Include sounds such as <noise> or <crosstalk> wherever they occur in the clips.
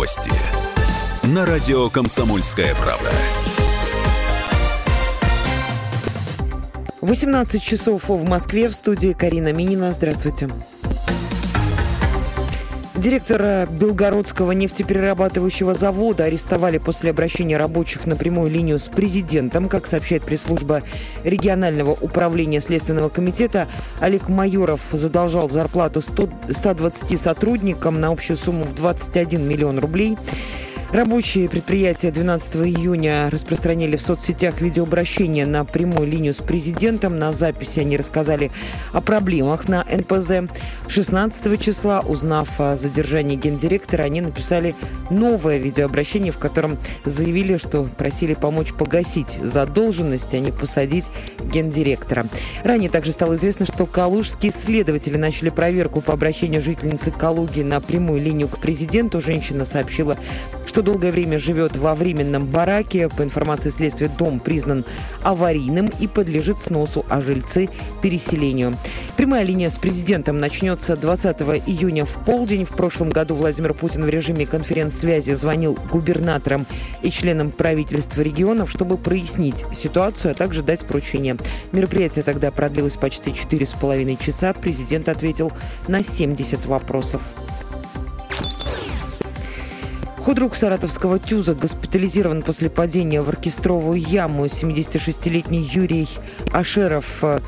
Новости на радио «Комсомольская правда». 18 часов в Москве в студии Карина Минина. Здравствуйте. Директора Белгородского нефтеперерабатывающего завода арестовали после обращения рабочих на прямую линию с президентом. Как сообщает пресс-служба регионального управления Следственного комитета, Олег Майоров задолжал зарплату 100, 120 сотрудникам на общую сумму в 21 миллион рублей. Рабочие предприятия 12 июня распространили в соцсетях видеообращение на прямую линию с президентом. На записи они рассказали о проблемах на НПЗ. 16 числа, узнав о задержании гендиректора, они написали новое видеообращение, в котором заявили, что просили помочь погасить задолженность, а не посадить гендиректора. Ранее также стало известно, что калужские следователи начали проверку по обращению жительницы Калуги на прямую линию к президенту. Женщина сообщила, что долгое время живет во временном бараке. По информации следствия, дом признан аварийным и подлежит сносу, а жильцы – переселению. Прямая линия с президентом начнется 20 июня в полдень. В прошлом году Владимир Путин в режиме конференц-связи звонил губернаторам и членам правительства регионов, чтобы прояснить ситуацию, а также дать поручение. Мероприятие тогда продлилось почти 4,5 часа. Президент ответил на 70 вопросов. Худрук саратовского ТЮЗа госпитализирован после падения в оркестровую яму. 76-летний Юрий Ашеров э,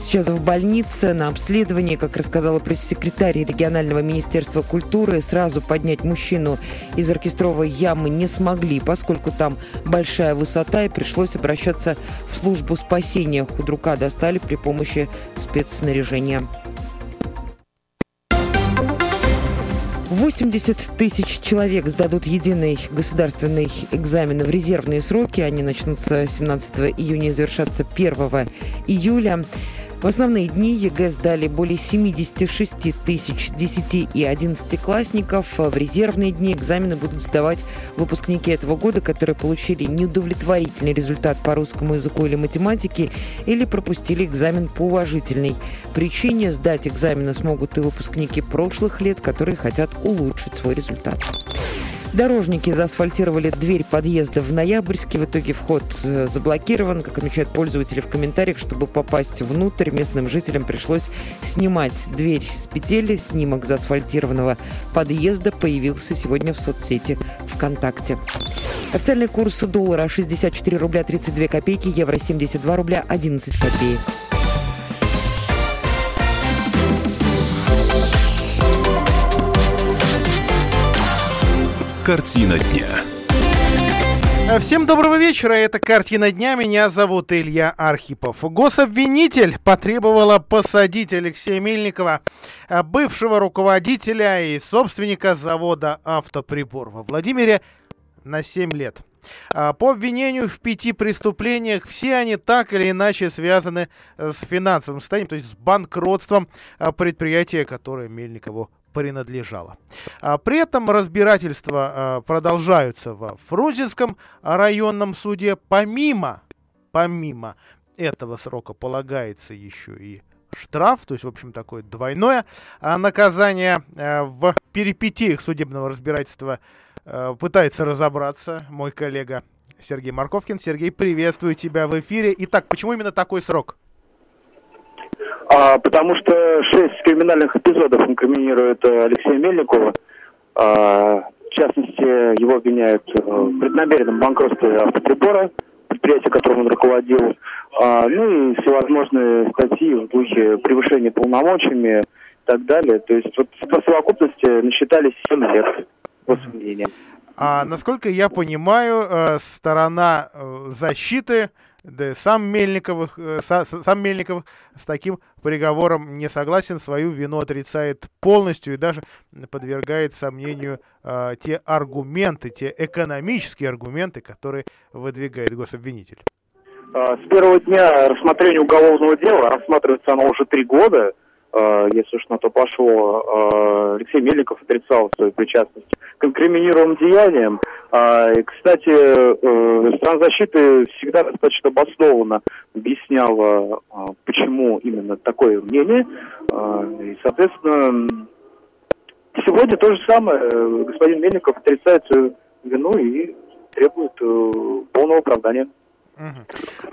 сейчас в больнице на обследовании, как рассказала пресс-секретарь регионального министерства культуры. Сразу поднять мужчину из оркестровой ямы не смогли, поскольку там большая высота и пришлось обращаться в службу спасения. Худрука достали при помощи спецснаряжения. 80 тысяч человек сдадут единый государственный экзамен в резервные сроки. Они начнутся 17 июня и завершатся 1 июля. В основные дни ЕГЭ сдали более 76 тысяч 10 и 11 классников. В резервные дни экзамены будут сдавать выпускники этого года, которые получили неудовлетворительный результат по русскому языку или математике или пропустили экзамен по уважительной причине. Сдать экзамены смогут и выпускники прошлых лет, которые хотят улучшить свой результат. Дорожники заасфальтировали дверь подъезда в Ноябрьске. В итоге вход э, заблокирован. Как отмечают пользователи в комментариях, чтобы попасть внутрь, местным жителям пришлось снимать дверь с петель. Снимок заасфальтированного подъезда появился сегодня в соцсети ВКонтакте. Официальный курс доллара 64 рубля 32 копейки, евро 72 рубля 11 копеек. Картина дня. Всем доброго вечера, это «Картина дня», меня зовут Илья Архипов. Гособвинитель потребовала посадить Алексея Мельникова, бывшего руководителя и собственника завода «Автоприбор» во Владимире на 7 лет. По обвинению в пяти преступлениях все они так или иначе связаны с финансовым состоянием, то есть с банкротством предприятия, которое Мельникову принадлежало. А при этом разбирательства а, продолжаются во Фрунзенском районном суде. Помимо, помимо этого срока полагается еще и штраф, то есть, в общем, такое двойное а, наказание. А, в перипетиях судебного разбирательства пытается разобраться мой коллега Сергей Марковкин. Сергей, приветствую тебя в эфире. Итак, почему именно такой срок? А, потому что шесть криминальных эпизодов инкриминирует э, Алексея Мельникова. А, в частности, его обвиняют э, в преднамеренном банкротстве автоприбора, предприятия, которым он руководил. А, ну и всевозможные статьи в духе превышения полномочиями и так далее. То есть вот по совокупности насчитались 7 лет по сомнениям. А насколько я понимаю, э, сторона защиты да, сам Мельников, э, сам Мельников с таким приговором не согласен, свою вину отрицает полностью и даже подвергает сомнению э, те аргументы, те экономические аргументы, которые выдвигает гособвинитель. А, с первого дня рассмотрения уголовного дела, рассматривается оно уже три года, если уж на то пошло, э, Алексей Мельников отрицал свою причастность к инкриминируемым деяниям. А, и, кстати, э, страна защиты всегда достаточно обоснованно объясняла, почему именно такое мнение. А, и, соответственно, сегодня то же самое. Господин Мельников отрицает свою вину и требует полного оправдания.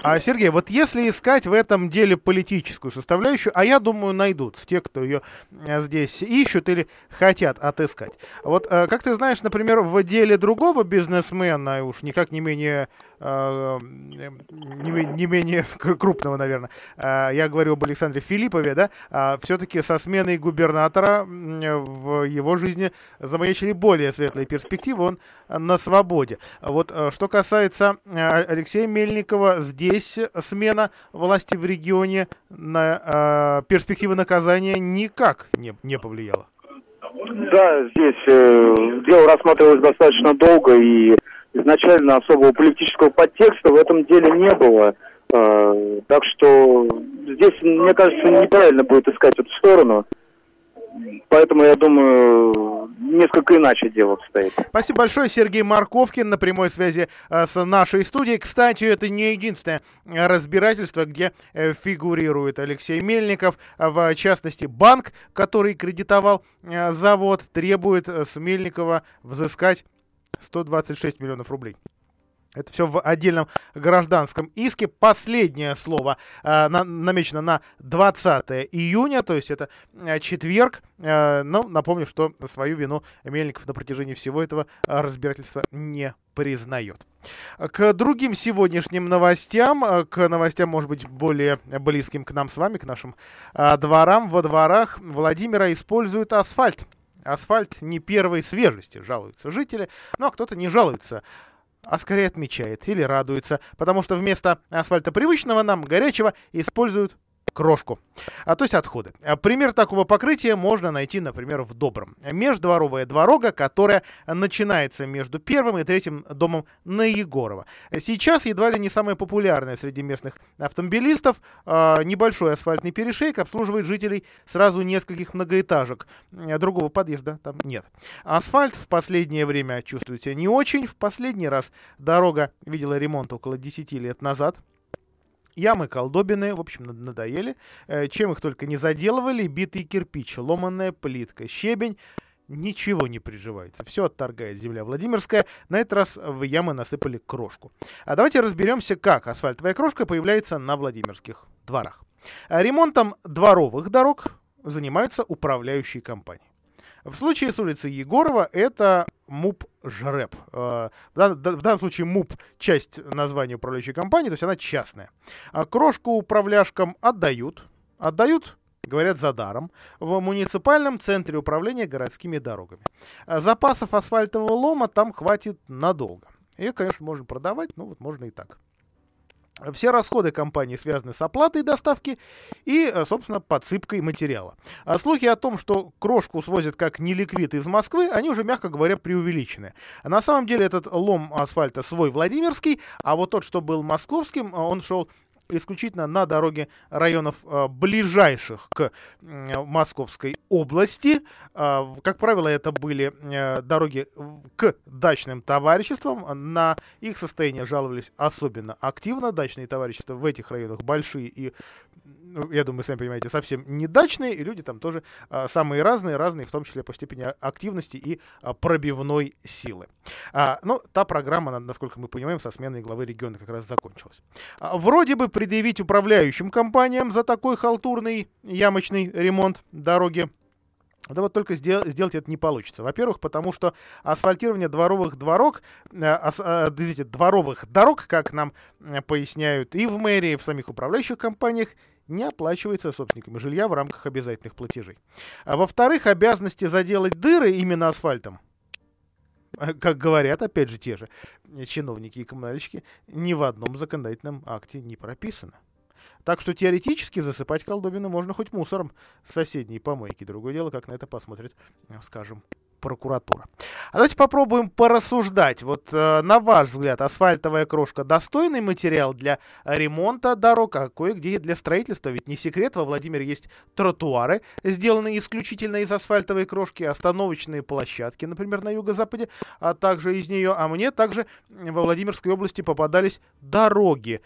А, Сергей, вот если искать в этом деле политическую составляющую, а я думаю, найдутся те, кто ее э, здесь ищут или хотят отыскать. Вот, э, как ты знаешь, например, в деле другого бизнесмена, уж никак не менее не, не менее <laughs> крупного, наверное, э, я говорю об Александре Филиппове, да, а все-таки со сменой губернатора в его жизни замаячили более светлые перспективы, он на свободе. Вот э, что касается Алексея Мельникова, здесь смена власти в регионе на перспективы наказания никак не, не повлияла. Да, здесь э, дело рассматривалось достаточно долго, и изначально особого политического подтекста в этом деле не было. Э, так что здесь, мне кажется, неправильно будет искать эту сторону. Поэтому, я думаю, несколько иначе дело обстоит. Спасибо большое, Сергей Марковкин на прямой связи э, с нашей студией. Кстати, это не единственное разбирательство, где э, фигурирует Алексей Мельников. В частности, банк, который кредитовал э, завод, требует с Мельникова взыскать 126 миллионов рублей. Это все в отдельном гражданском иске. Последнее слово э, на, намечено на 20 июня, то есть это э, четверг. Э, но напомню, что свою вину Мельников на протяжении всего этого разбирательства не признает. К другим сегодняшним новостям, э, к новостям, может быть, более близким к нам с вами, к нашим э, дворам, во дворах Владимира используют асфальт. Асфальт не первой свежести, жалуются жители, но кто-то не жалуется а скорее отмечает или радуется, потому что вместо асфальта привычного нам горячего используют крошку, а то есть отходы. А пример такого покрытия можно найти, например, в Добром. Междворовая дорога, которая начинается между первым и третьим домом на Егорова. Сейчас едва ли не самая популярная среди местных автомобилистов. А, небольшой асфальтный перешейк обслуживает жителей сразу нескольких многоэтажек. Другого подъезда там нет. Асфальт в последнее время чувствует себя не очень. В последний раз дорога видела ремонт около 10 лет назад. Ямы колдобины, в общем, надоели. Э, чем их только не заделывали. Битый кирпич, ломанная плитка, щебень. Ничего не приживается. Все отторгает земля Владимирская. На этот раз в ямы насыпали крошку. А давайте разберемся, как асфальтовая крошка появляется на Владимирских дворах. Ремонтом дворовых дорог занимаются управляющие компании. В случае с улицы Егорова это МУП ЖРЭП. В данном случае МУП – часть названия управляющей компании, то есть она частная. А крошку управляшкам отдают. Отдают говорят, за даром, в муниципальном центре управления городскими дорогами. А запасов асфальтового лома там хватит надолго. Ее, конечно, можно продавать, но вот можно и так. Все расходы компании связаны с оплатой доставки и, э, собственно, подсыпкой материала. А слухи о том, что крошку свозят как неликвид из Москвы, они уже, мягко говоря, преувеличены. На самом деле этот лом асфальта свой Владимирский, а вот тот, что был московским, он шел исключительно на дороге районов э, ближайших к Московской области. Э, как правило, это были э, дороги к дачным товариществам. На их состояние жаловались особенно активно. Дачные товарищества в этих районах большие и я думаю, сами понимаете, совсем не дачные, и люди там тоже а, самые разные, разные, в том числе по степени активности и а, пробивной силы. А, но та программа, насколько мы понимаем, со сменой главы региона как раз закончилась. А, вроде бы предъявить управляющим компаниям за такой халтурный ямочный ремонт дороги да вот только сдел, сделать это не получится. Во-первых, потому что асфальтирование дворовых дорог, э, ас, э, дворовых дорог, как нам э, поясняют и в мэрии, и в самих управляющих компаниях, не оплачивается собственниками жилья в рамках обязательных платежей. А во-вторых, обязанности заделать дыры именно асфальтом, <laughs> как говорят, опять же, те же чиновники и коммунальщики, ни в одном законодательном акте не прописано. Так что теоретически засыпать колдобину можно хоть мусором с соседней помойки. Другое дело, как на это посмотрит, скажем, прокуратура. А давайте попробуем порассуждать. Вот э, на ваш взгляд, асфальтовая крошка достойный материал для ремонта дорог, а кое-где для строительства? Ведь не секрет, во Владимире есть тротуары, сделанные исключительно из асфальтовой крошки, остановочные площадки, например, на юго-западе, а также из нее. А мне также во Владимирской области попадались дороги,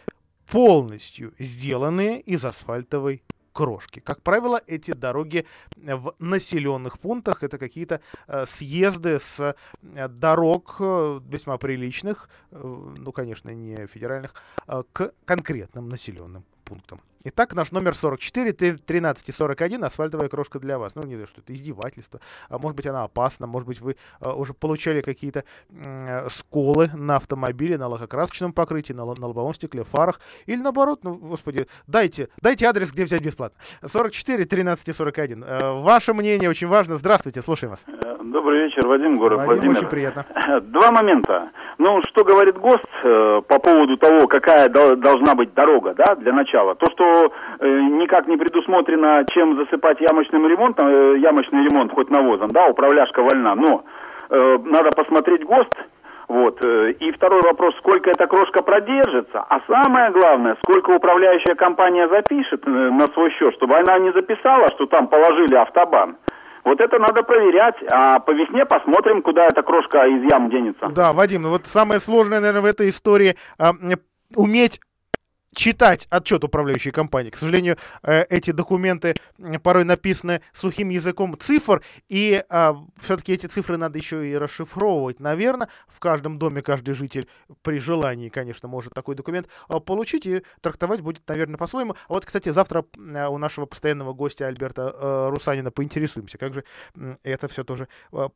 полностью сделанные из асфальтовой крошки. Как правило, эти дороги в населенных пунктах это какие-то э, съезды с э, дорог э, весьма приличных, э, ну, конечно, не федеральных, э, к конкретным населенным пунктам. Итак, наш номер 44, 13 и 41, асфальтовая крошка для вас. Ну, не знаю, что это издевательство. А может быть, она опасна. Может быть, вы а, уже получали какие-то э, сколы на автомобиле, на лакокрасочном покрытии, на, на лобовом стекле, фарах. Или наоборот, ну, господи, дайте, дайте адрес, где взять бесплатно. 44, 13 и 41. Э, ваше мнение очень важно. Здравствуйте, слушаем вас. Добрый вечер, Вадим, город Вадим, Владимир. очень приятно. Два момента. Ну, что говорит ГОСТ э, по поводу того, какая дол- должна быть дорога, да, для начала. То, что э, никак не предусмотрено, чем засыпать ямочным ремонтом, э, ямочный ремонт хоть навозом, да, управляшка вольна, но э, надо посмотреть ГОСТ, вот. И второй вопрос, сколько эта крошка продержится, а самое главное, сколько управляющая компания запишет на свой счет, чтобы она не записала, что там положили автобан. Вот это надо проверять, а по весне посмотрим, куда эта крошка из ям денется. Да, Вадим, ну вот самое сложное, наверное, в этой истории а, уметь читать отчет управляющей компании. К сожалению, э, эти документы порой написаны сухим языком цифр, и все-таки эти цифры надо еще и расшифровывать. Наверное, в каждом доме каждый житель при желании, конечно, может такой документ а, получить и трактовать будет, наверное, по-своему. А вот, кстати, завтра у нашего постоянного гостя Альберта э, Русанина поинтересуемся, как же это все тоже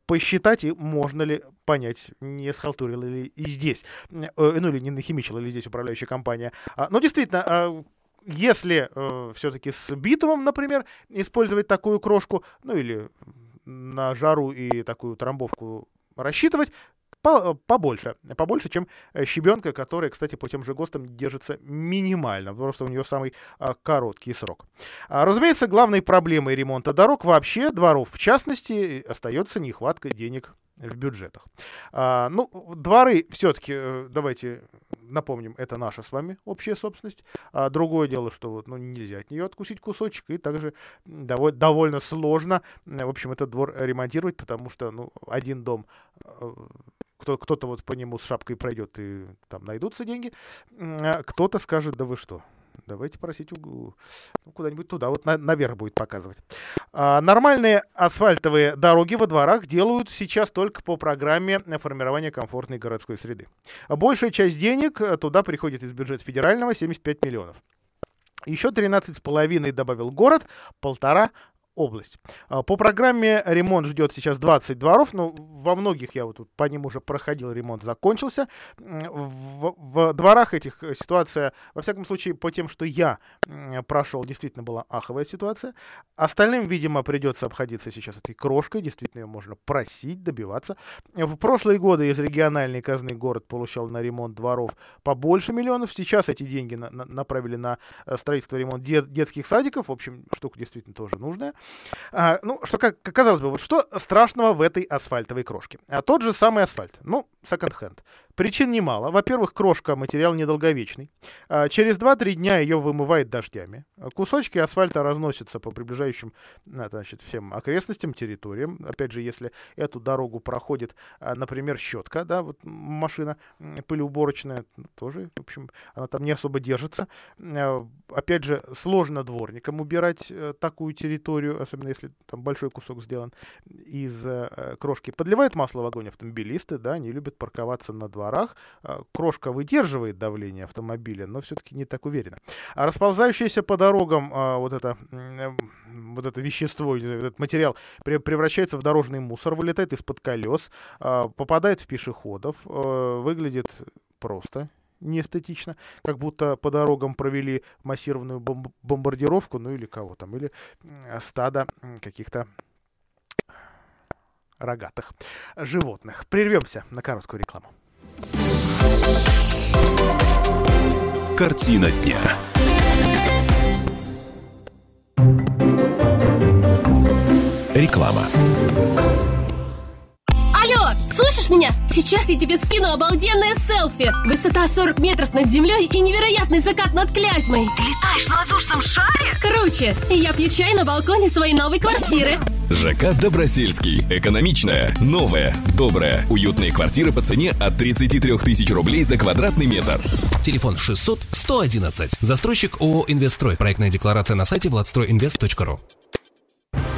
посчитать и можно ли понять, не схалтурила ли и здесь, э, ну или не нахимичила ли здесь управляющая компания. А, Ну, действительно, а, если все-таки с битумом, например, использовать такую крошку, ну или на жару и такую трамбовку рассчитывать, по- побольше, побольше, чем э, щебенка, которая, кстати, по тем же ГОСТам держится минимально, просто у нее самый а, короткий срок. А, разумеется, главной проблемой ремонта дорог вообще, дворов в частности, остается нехватка денег в бюджетах. А, ну, дворы все-таки, давайте напомним, это наша с вами общая собственность. А другое дело, что вот, ну, нельзя от нее откусить кусочек, и также доволь- довольно сложно, э, в общем, этот двор ремонтировать, потому что, ну, один дом э, кто, кто-то вот по нему с шапкой пройдет, и там найдутся деньги. А Кто-то скажет, да вы что, давайте просить угу, ну, куда-нибудь туда, вот на- наверх будет показывать. А, нормальные асфальтовые дороги во дворах делают сейчас только по программе формирования комфортной городской среды. Большая часть денег э, туда приходит из бюджета федерального, 75 миллионов. Еще 13,5 добавил город, полтора область. А, По программе ремонт ждет сейчас 20 дворов, но во многих я вот по ним уже проходил, ремонт закончился. В, в дворах этих э, ситуация, во всяком случае, по тем, что я прошел, действительно была аховая ситуация. Остальным, видимо, придется обходиться сейчас этой крошкой, действительно ее можно просить, добиваться. В прошлые годы из региональной казны город получал на ремонт дворов побольше миллионов. Сейчас эти деньги на- на- направили на э, строительство ремонт дет- детских садиков. В общем, штука действительно тоже нужная. А, ну, что, как, казалось бы, вот что страшного в этой асфальтовой крошке? А тот же самый асфальт. Ну, секонд-хенд. Причин немало. Во-первых, крошка материал недолговечный. А, через 2-3 дня ее вымывает дождями. Кусочки асфальта разносятся по приближающим а, значит, всем окрестностям, территориям. Опять же, если эту дорогу проходит, а, например, щетка, да, вот машина пылеуборочная, ну, тоже, в общем, она там не особо держится. А, Опять же, сложно дворникам убирать э, такую территорию, особенно если там большой кусок сделан из э, крошки. Подливают масло в огонь автомобилисты, да, они любят парковаться на дворах. А, Крошка выдерживает давление автомобиля, но все-таки не так уверенно. А расползающееся по дорогам а, вот это, м, вот это вещество, этот материал пре- превращается в дорожный мусор, вылетает из-под колес, а, попадает в пешеходов, э, выглядит просто неэстетично, как будто по дорогам провели массированную бомб- бомбардировку, ну или кого там, или стадо каких-то рогатых животных. Прервемся на короткую рекламу. Картина дня. Реклама. Слышишь меня? Сейчас я тебе скину обалденное селфи. Высота 40 метров над землей и невероятный закат над Клязьмой. Ты летаешь на воздушном шаре? Круче. Я пью чай на балконе своей новой квартиры. ЖК Добросельский. Экономичная, новая, добрая, уютные квартиры по цене от 33 тысяч рублей за квадратный метр. Телефон 600 111. Застройщик ООО «Инвестстрой». Проектная декларация на сайте владстройинвест.ру.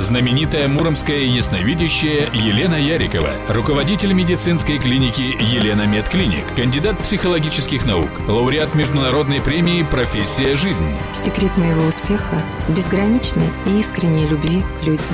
Знаменитая муромская ясновидящая Елена Ярикова, руководитель медицинской клиники Елена Медклиник, кандидат психологических наук, лауреат международной премии «Профессия жизнь». Секрет моего успеха – безграничной и искренней любви к людям.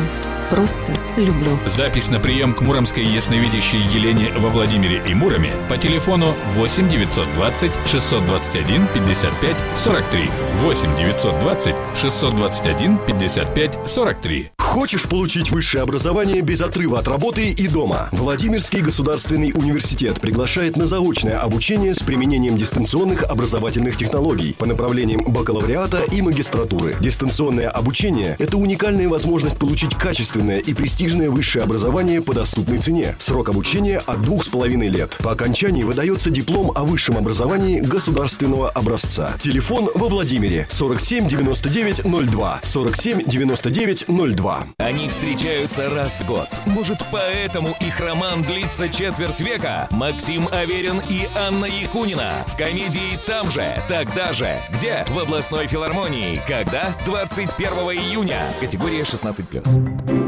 Просто люблю. Запись на прием к муромской ясновидящей Елене во Владимире и Муроме по телефону 8 920 621 55 43. 8 920 621 55 43. Хочешь получить высшее образование без отрыва от работы и дома? Владимирский государственный университет приглашает на заочное обучение с применением дистанционных образовательных технологий по направлениям бакалавриата и магистратуры. Дистанционное обучение – это уникальная возможность получить качественное и престижное высшее образование по доступной цене. Срок обучения от двух с половиной лет. По окончании выдается диплом о высшем образовании государственного образца. Телефон во Владимире 47 99 02 47 99 02. Они встречаются раз в год. Может, поэтому их роман длится четверть века? Максим Аверин и Анна Якунина в комедии «Там же, тогда же». Где? В областной филармонии. Когда? 21 июня. Категория 16+.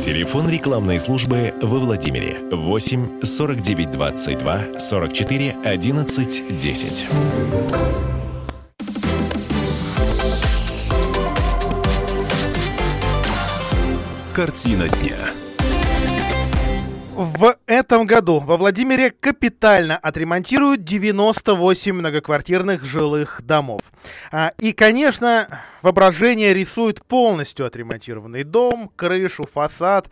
Телефон рекламной службы во Владимире 8 49 22 44 11 10. Картина дня. В этом году во Владимире капитально отремонтируют 98 многоквартирных жилых домов. А, и, конечно, воображение рисует полностью отремонтированный дом, крышу, фасад,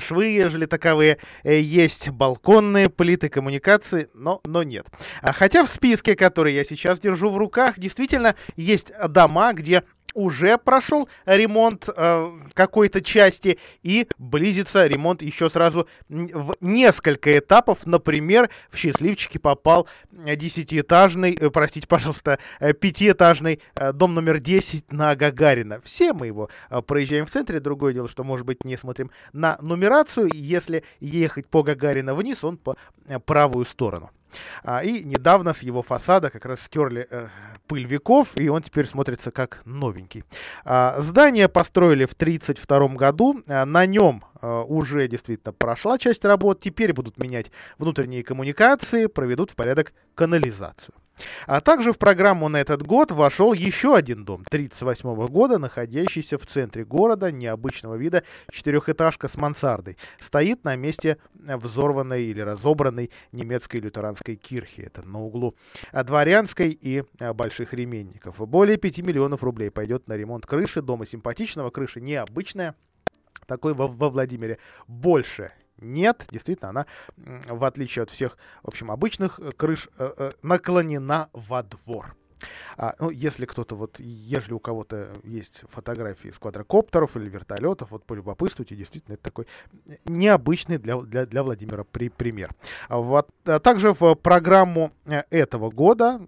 швы, ежели таковые, э, есть балконные плиты, коммуникации, но, но нет. А хотя в списке, который я сейчас держу в руках, действительно есть дома, где уже прошел ремонт э, какой-то части и близится ремонт еще сразу в несколько этапов. Например, в счастливчики попал десятиэтажный, э, простите, пожалуйста, э, пятиэтажный э, дом номер 10 на Гагарина. Все мы его э, проезжаем в центре. Другое дело, что, может быть, не смотрим на нумерацию. Если ехать по Гагарина вниз, он по э, правую сторону. А, и недавно с его фасада как раз стерли э, пыль веков, и он теперь смотрится как новенький. А, здание построили в 1932 году. А, на нем а, уже действительно прошла часть работ. Теперь будут менять внутренние коммуникации, проведут в порядок канализацию. А также в программу на этот год вошел еще один дом 1938 года, находящийся в центре города, необычного вида четырехэтажка с мансардой. Стоит на месте взорванной или разобранной немецкой лютеранской кирхи. Это на углу Дворянской и Больших Ременников. Более 5 миллионов рублей пойдет на ремонт крыши дома симпатичного. Крыша необычная. Такой во, во Владимире больше нет, действительно, она, в отличие от всех, в общем, обычных крыш, наклонена во двор. А, ну, если кто-то вот, если у кого-то есть фотографии с квадрокоптеров или вертолетов, вот полюбопытствуйте, действительно, это такой необычный для, для, для Владимира при, пример. Вот, а также в программу этого года,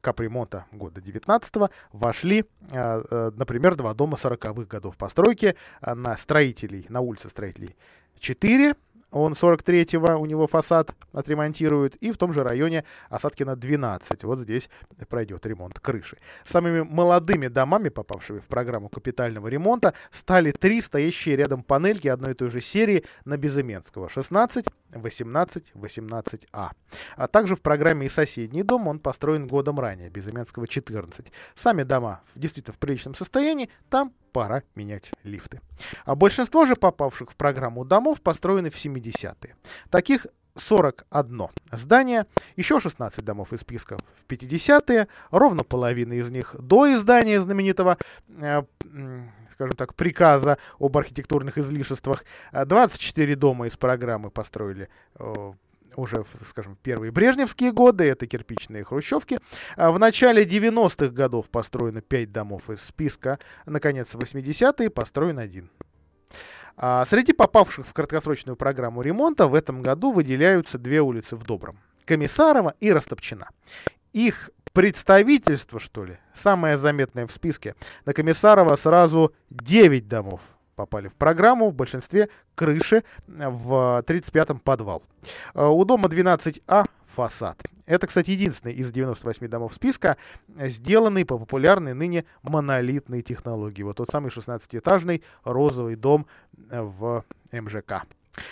капремонта года 19 вошли, например, два дома 40-х годов постройки на строителей, на улице строителей 4, он 43-го, у него фасад отремонтируют, и в том же районе Осадкина 12, вот здесь пройдет ремонт крыши. Самыми молодыми домами, попавшими в программу капитального ремонта, стали три стоящие рядом панельки одной и той же серии на Безыменского 16, 18, 18А. А также в программе и соседний дом он построен годом ранее, Безыменского 14. Сами дома действительно в приличном состоянии, там пора менять лифты. А большинство же попавших в программу домов построены в 70-е. Таких 41 здание, еще 16 домов из списка в 50-е, ровно половина из них до издания знаменитого э, скажем так, приказа об архитектурных излишествах. 24 дома из программы построили э, уже, скажем, первые брежневские годы, это кирпичные хрущевки. В начале 90-х годов построено 5 домов из списка. Наконец, в 80-е построен один. А среди попавших в краткосрочную программу ремонта в этом году выделяются две улицы в Добром. Комиссарова и Растопчина. Их представительство, что ли, самое заметное в списке. На Комиссарова сразу 9 домов попали в программу, в большинстве крыши в 35-м подвал. А у дома 12А фасад. Это, кстати, единственный из 98 домов списка, сделанный по популярной ныне монолитной технологии. Вот тот самый 16-этажный розовый дом в МЖК.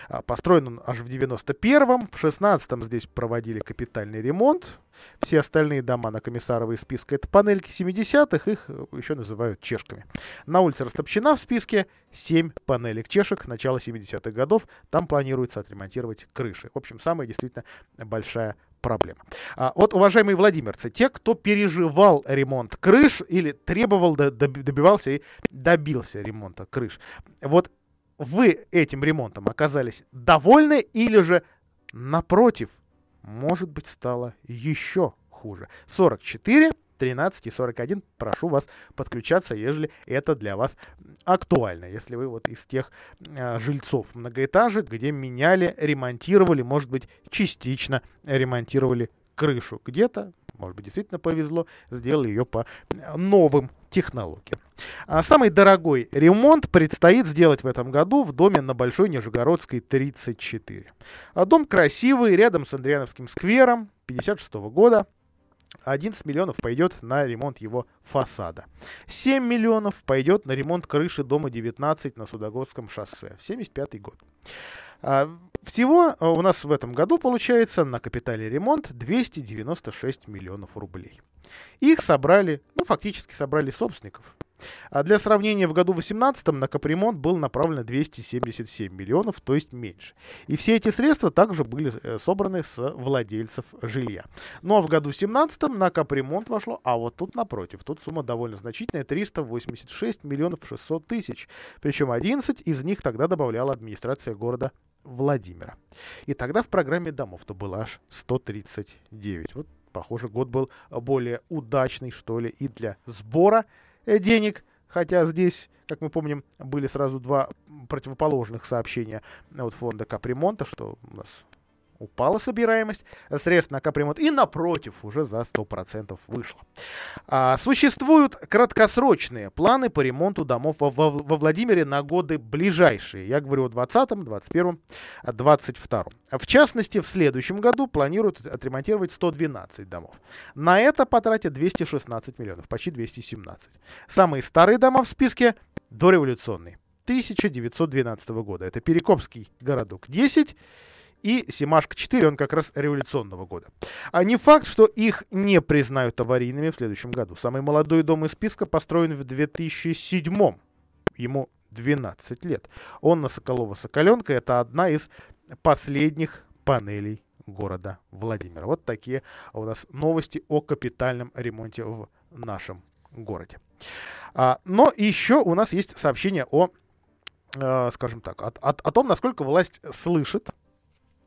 А, построен он аж в 91-м, в 16-м здесь проводили капитальный ремонт. Все остальные дома на комиссаровой списке это панельки 70-х, их еще называют чешками. На улице Растопчина в списке 7 панелек чешек начала 70-х годов. Там планируется отремонтировать крыши. В общем, самая действительно большая проблема. А, вот, уважаемые владимирцы, те, кто переживал ремонт крыш или требовал, добивался и добился ремонта крыш, вот вы этим ремонтом оказались довольны или же, напротив, может быть, стало еще хуже? 44 13 и 41. Прошу вас подключаться, если это для вас актуально. Если вы вот из тех э, жильцов многоэтажек, где меняли, ремонтировали, может быть, частично ремонтировали крышу. Где-то, может быть, действительно повезло, сделали ее по новым технологиям. А самый дорогой ремонт предстоит сделать в этом году в доме на Большой Нижегородской 34. А дом красивый, рядом с Андриановским сквером, 56 -го года. 11 миллионов пойдет на ремонт его фасада. 7 миллионов пойдет на ремонт крыши дома 19 на Судогодском шоссе. 75 год. А, всего а, у нас в этом году получается на капитале ремонт 296 миллионов рублей. Их собрали, ну фактически собрали собственников. А для сравнения, в году 2018 на капремонт был направлено 277 миллионов, то есть меньше. И все эти средства также были э, собраны с владельцев жилья. Ну а в году 2017 на капремонт вошло, а вот тут напротив, тут сумма довольно значительная, 386 миллионов 600 тысяч. Причем 11 из них тогда добавляла администрация города Владимира. И тогда в программе домов-то было аж 139. Вот, похоже, год был более удачный, что ли, и для сбора денег, хотя здесь, как мы помним, были сразу два противоположных сообщения от фонда капремонта, что у нас упала собираемость средств на капремонт и напротив уже за 100% вышло. А, существуют краткосрочные планы по ремонту домов во, во, во Владимире на годы ближайшие. Я говорю о 2020, 2021, 2022. В частности, в следующем году планируют отремонтировать 112 домов. На это потратят 216 миллионов, почти 217. Самые старые дома в списке дореволюционные. 1912 года. Это Перекопский городок 10 и Симашка-4, он как раз революционного года. А не факт, что их не признают аварийными в следующем году. Самый молодой дом из списка построен в 2007 Ему 12 лет. Он на Соколова-Соколенка. Это одна из последних панелей города Владимира. Вот такие у нас новости о капитальном ремонте в нашем городе. А, но еще у нас есть сообщение о, э, скажем так, о, о, о том, насколько власть слышит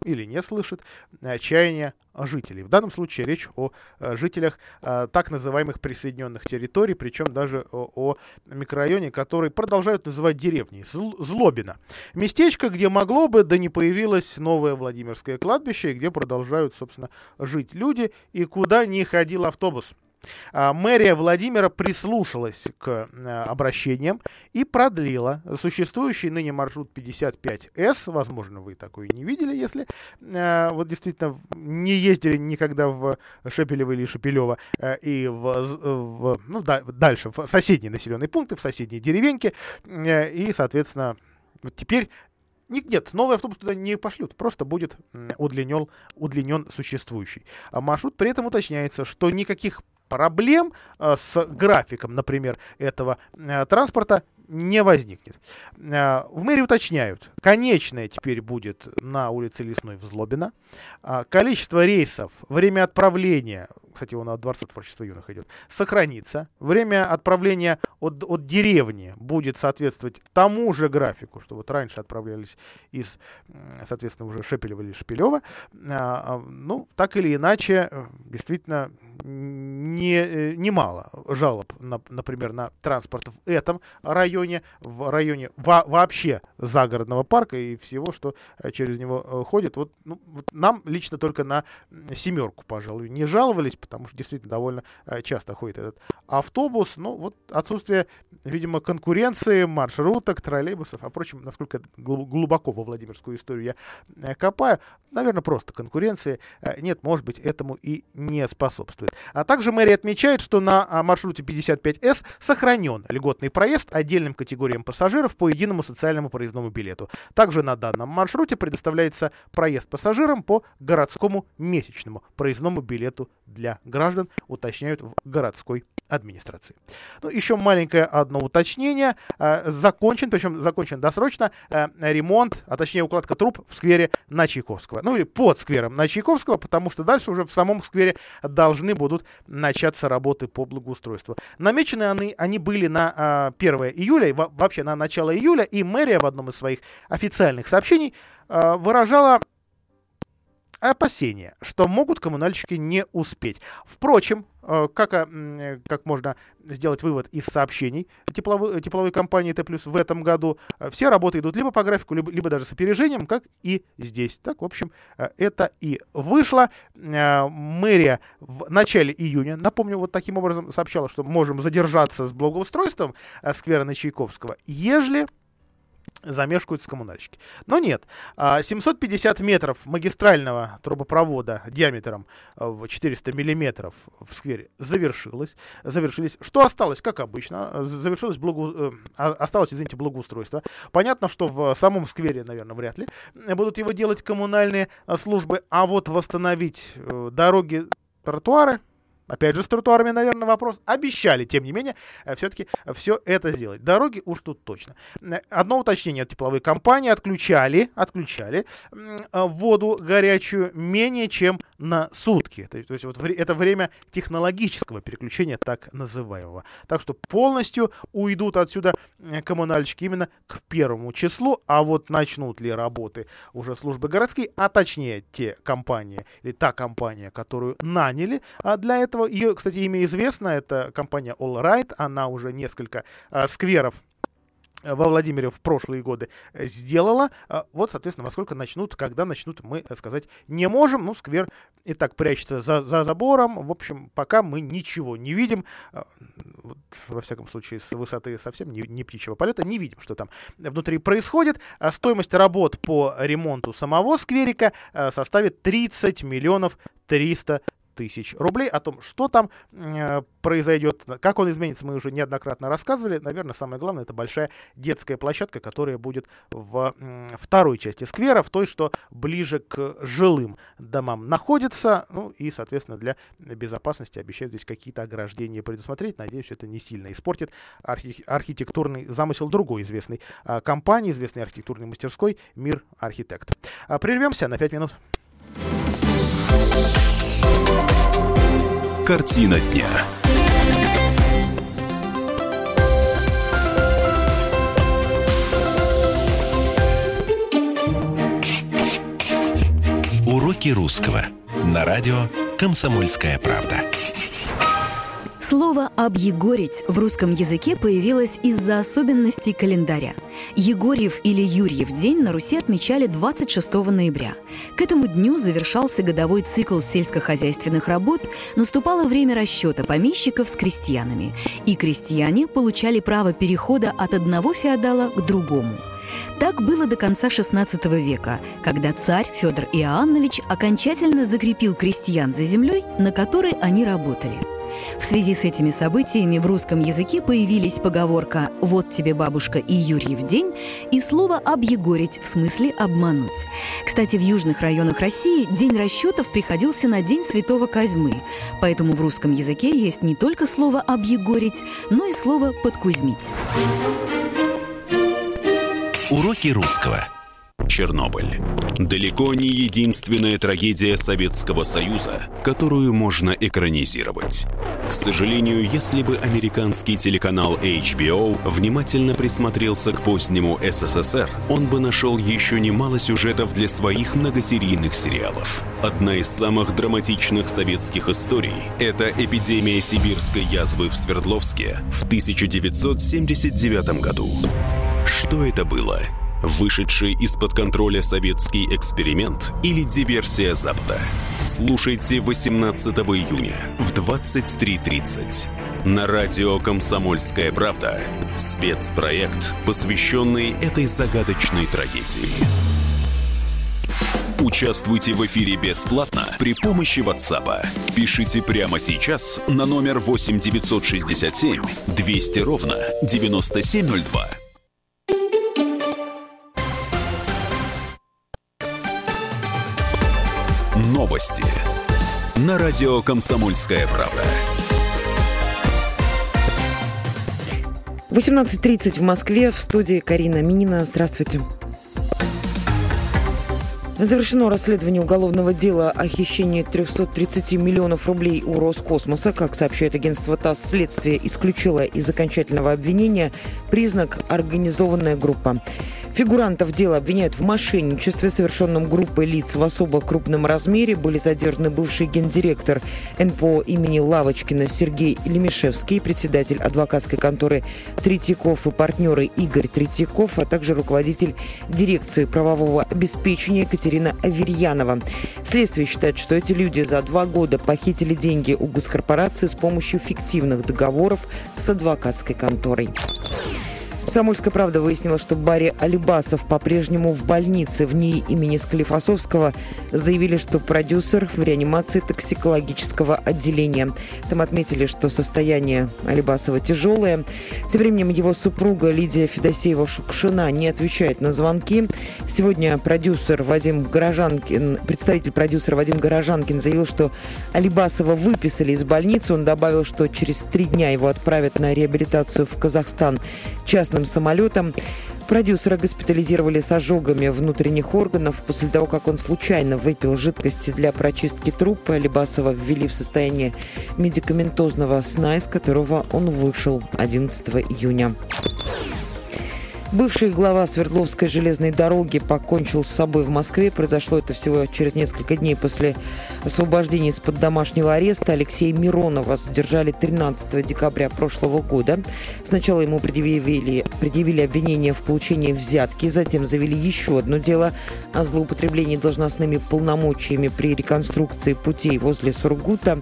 или не слышит отчаяния жителей. В данном случае речь о э, жителях э, так называемых присоединенных территорий, причем даже о микрорайоне, который продолжают называть деревней, Злобина. Местечко, где могло бы, да не появилось новое Владимирское кладбище, где продолжают, собственно, жить люди, и куда не ходил автобус. А, мэрия Владимира прислушалась к э, обращениям и продлила существующий ныне маршрут 55С. Возможно, вы такой не видели, если э, вот действительно не ездили никогда в Шепелево или Шепелево э, и в, в, ну, да, дальше в соседние населенные пункты, в соседние деревеньки. И, соответственно, вот теперь нет, новый автобус туда не пошлют, просто будет удлинен, удлинен существующий. А маршрут при этом уточняется, что никаких проблем э, с графиком, например, этого э, транспорта не возникнет. Э, в мэрии уточняют, конечная теперь будет на улице Лесной в Злобино. Количество рейсов, время отправления кстати, он от Дворца творчества юных идет, сохранится. Время отправления от, от деревни будет соответствовать тому же графику, что вот раньше отправлялись из, соответственно, уже Шепелева или Шепелева. А, ну, так или иначе, действительно, не, э, немало жалоб, на, например, на транспорт в этом районе, в районе во, вообще загородного парка и всего, что э, через него э, ходит. Вот, ну, вот нам лично только на семерку, пожалуй, не жаловались, потому что действительно довольно часто ходит этот автобус. Ну, вот отсутствие, видимо, конкуренции, маршруток, троллейбусов, а впрочем, насколько глубоко во Владимирскую историю я копаю, наверное, просто конкуренции нет, может быть, этому и не способствует. А также мэрия отмечает, что на а, маршруте 55С сохранен льготный проезд отдельным категориям пассажиров по единому социальному проездному билету. Также на данном маршруте предоставляется проезд пассажирам по городскому месячному проездному билету для граждан, уточняют в городской администрации. Ну, еще маленькое одно уточнение. Э, закончен, причем закончен досрочно, э, ремонт, а точнее укладка труб в сквере на Чайковского. Ну или под сквером на Чайковского, потому что дальше уже в самом сквере должны будут начаться работы по благоустройству. Намечены они, они были на 1 э, июля, вообще на начало июля, и мэрия в одном из своих официальных сообщений выражала опасения, что могут коммунальщики не успеть. Впрочем, э, как, э, как можно сделать вывод из сообщений тепловой, тепловой компании Т+, в этом году, э, все работы идут либо по графику, либо, либо даже с опережением, как и здесь. Так, в общем, это и вышло. Мэрия в начале июня, напомню, вот таким образом сообщала, что можем задержаться с благоустройством сквера на Чайковского, ежели замешкаются коммунальщики. Но нет, 750 а, метров магистрального трубопровода диаметром а, в 400 миллиметров в сквере завершилось, завершились. Что осталось, как обычно, завершилось благо... Э, осталось, извините, благоустройство. Понятно, что в самом сквере, наверное, вряд ли будут его делать коммунальные а, службы, а вот восстановить э, дороги, тротуары, Опять же, с тротуарами, наверное, вопрос. Обещали, тем не менее, э, все-таки все это сделать. Дороги уж тут точно. Э, одно уточнение от тепловой компании. Отключали, отключали э, воду горячую менее чем на сутки. То есть, вот это время технологического переключения, так называемого. Так что полностью уйдут отсюда коммунальщики именно к первому числу. А вот начнут ли работы уже службы городские, а точнее те компании или та компания, которую наняли а для этого, этого, ее, кстати, имя известно, это компания All Right, она уже несколько а, скверов во Владимире в прошлые годы э, сделала. А, вот, соответственно, во сколько начнут, когда начнут, мы э, сказать не можем. Ну, сквер и так прячется за, за забором. В общем, пока мы ничего не видим. А, вот, во всяком случае, с высоты совсем не, не птичьего полета не видим, что там внутри происходит. Стоимость работ по ремонту самого скверика э, составит 30 миллионов 300 тысяч рублей. О том, что там э, произойдет, как он изменится, мы уже неоднократно рассказывали. Наверное, самое главное, это большая детская площадка, которая будет в э, второй части сквера, в той, что ближе к жилым домам находится. Ну и, соответственно, для безопасности обещают здесь какие-то ограждения предусмотреть. Надеюсь, это не сильно испортит архи- архитектурный замысел другой известной э, компании, известной архитектурной мастерской «Мир Архитект». А прервемся на 5 минут. Картина дня. Уроки русского на радио «Комсомольская правда». Слово «объегорить» в русском языке появилось из-за особенностей календаря. Егорьев или Юрьев день на Руси отмечали 26 ноября. К этому дню завершался годовой цикл сельскохозяйственных работ, наступало время расчета помещиков с крестьянами, и крестьяне получали право перехода от одного феодала к другому. Так было до конца XVI века, когда царь Федор Иоаннович окончательно закрепил крестьян за землей, на которой они работали – в связи с этими событиями в русском языке появились поговорка «Вот тебе бабушка и Юрьев день» и слово «объегорить» в смысле «обмануть». Кстати, в южных районах России день расчетов приходился на День Святого Козьмы, поэтому в русском языке есть не только слово «объегорить», но и слово «подкузмить». Уроки русского. Чернобыль. Далеко не единственная трагедия Советского Союза, которую можно экранизировать. К сожалению, если бы американский телеканал HBO внимательно присмотрелся к позднему СССР, он бы нашел еще немало сюжетов для своих многосерийных сериалов. Одна из самых драматичных советских историй – это эпидемия сибирской язвы в Свердловске в 1979 году. Что это было? Вышедший из-под контроля советский эксперимент или диверсия Запада? Слушайте 18 июня в 23.30 на радио «Комсомольская правда» спецпроект, посвященный этой загадочной трагедии. Участвуйте в эфире бесплатно при помощи WhatsApp. Пишите прямо сейчас на номер 8 967 200 ровно 9702. Новости на радио «Комсомольская правда». 18.30 в Москве. В студии Карина Минина. Здравствуйте. Завершено расследование уголовного дела о хищении 330 миллионов рублей у Роскосмоса. Как сообщает агентство ТАСС, следствие исключило из окончательного обвинения признак «организованная группа». Фигурантов дела обвиняют в мошенничестве, совершенном группой лиц в особо крупном размере. Были задержаны бывший гендиректор НПО имени Лавочкина Сергей Лемешевский, председатель адвокатской конторы Третьяков и партнеры Игорь Третьяков, а также руководитель дирекции правового обеспечения Екатерина Аверьянова. Следствие считает, что эти люди за два года похитили деньги у госкорпорации с помощью фиктивных договоров с адвокатской конторой. «Комсомольская правда» выяснила, что Барри Алибасов по-прежнему в больнице. В ней имени Склифосовского заявили, что продюсер в реанимации токсикологического отделения. Там отметили, что состояние Алибасова тяжелое. Тем временем его супруга Лидия Федосеева-Шукшина не отвечает на звонки. Сегодня продюсер Вадим Горожанкин, представитель продюсера Вадим Горожанкин заявил, что Алибасова выписали из больницы. Он добавил, что через три дня его отправят на реабилитацию в Казахстан частным частным самолетом. Продюсера госпитализировали с ожогами внутренних органов после того, как он случайно выпил жидкости для прочистки трупа. Либасова ввели в состояние медикаментозного сна, из которого он вышел 11 июня. Бывший глава Свердловской железной дороги покончил с собой в Москве. Произошло это всего через несколько дней после освобождения из-под домашнего ареста. Алексея Миронова задержали 13 декабря прошлого года. Сначала ему предъявили, предъявили обвинение в получении взятки, затем завели еще одно дело о злоупотреблении должностными полномочиями при реконструкции путей возле Сургута.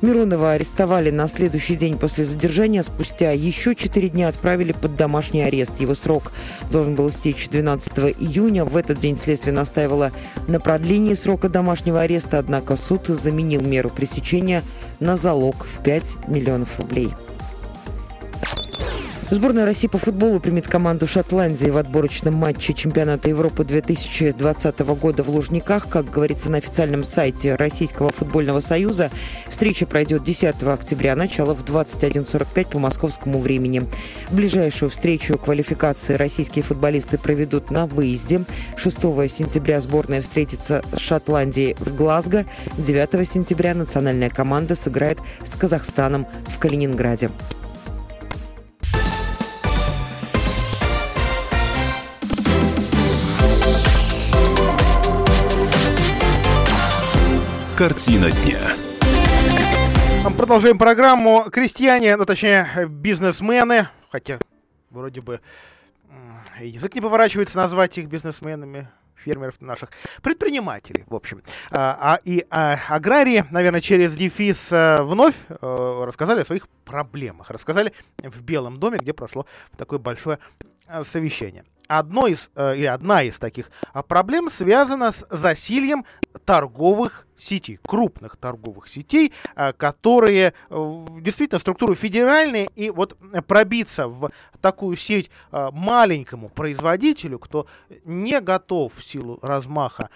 Миронова арестовали на следующий день после задержания. Спустя еще четыре дня отправили под домашний арест. Его срок должен был истечь 12 июня. В этот день следствие настаивало на продлении срока домашнего ареста, однако суд заменил меру пресечения на залог в 5 миллионов рублей. Сборная России по футболу примет команду Шотландии в отборочном матче чемпионата Европы 2020 года в Лужниках. Как говорится на официальном сайте Российского футбольного союза, встреча пройдет 10 октября, начало в 21.45 по московскому времени. Ближайшую встречу квалификации российские футболисты проведут на выезде. 6 сентября сборная встретится с Шотландией в Глазго. 9 сентября национальная команда сыграет с Казахстаном в Калининграде. Картина дня. Продолжаем программу. Крестьяне, ну точнее бизнесмены, хотя вроде бы язык не поворачивается назвать их бизнесменами, фермеров наших, предпринимателей, в общем. А, а, и а, аграрии, наверное, через дефис а, вновь а, рассказали о своих проблемах. Рассказали в Белом доме, где прошло такое большое а, совещание. Одно из, или одна из таких а, проблем связана с засильем торговых сети, крупных торговых сетей, а, которые э, действительно структуру федеральные, и вот пробиться в такую сеть маленькому производителю, кто не готов в силу размаха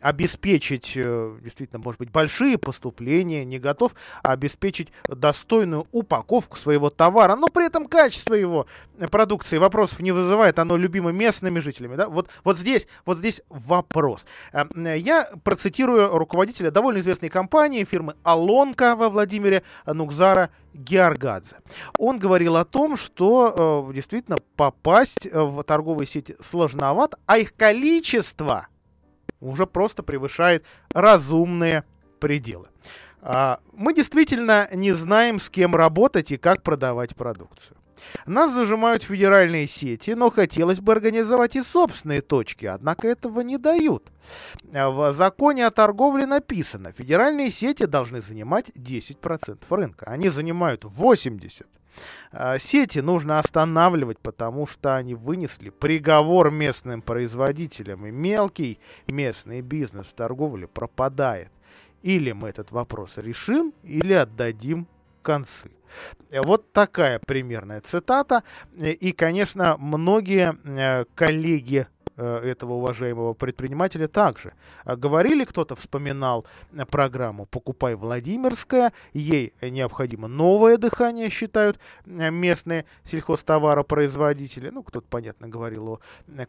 обеспечить э, действительно, может быть, большие поступления, не готов обеспечить достойную упаковку своего товара, но при этом качество его продукции вопросов не вызывает, оно любимо местными жителями. Да? Вот, вот, здесь, вот здесь вопрос. Э, я процитирую руководителя довольно известной компании, фирмы «Алонка» во Владимире Нукзара Георгадзе. Он говорил о том, что э, действительно попасть в торговые сети сложновато, а их количество уже просто превышает разумные пределы. А, мы действительно не знаем, с кем работать и как продавать продукцию. Нас зажимают федеральные сети, но хотелось бы организовать и собственные точки, однако этого не дают. В законе о торговле написано, федеральные сети должны занимать 10% рынка, они занимают 80%. А, сети нужно останавливать, потому что они вынесли приговор местным производителям, и мелкий местный бизнес в торговле пропадает. Или мы этот вопрос решим, или отдадим концы. Вот такая примерная цитата. И, конечно, многие э, коллеги Э, этого уважаемого предпринимателя также. А говорили, кто-то вспоминал э, программу «Покупай Владимирская», ей необходимо новое дыхание, считают э, местные сельхозтоваропроизводители. Ну, кто-то, понятно, говорил о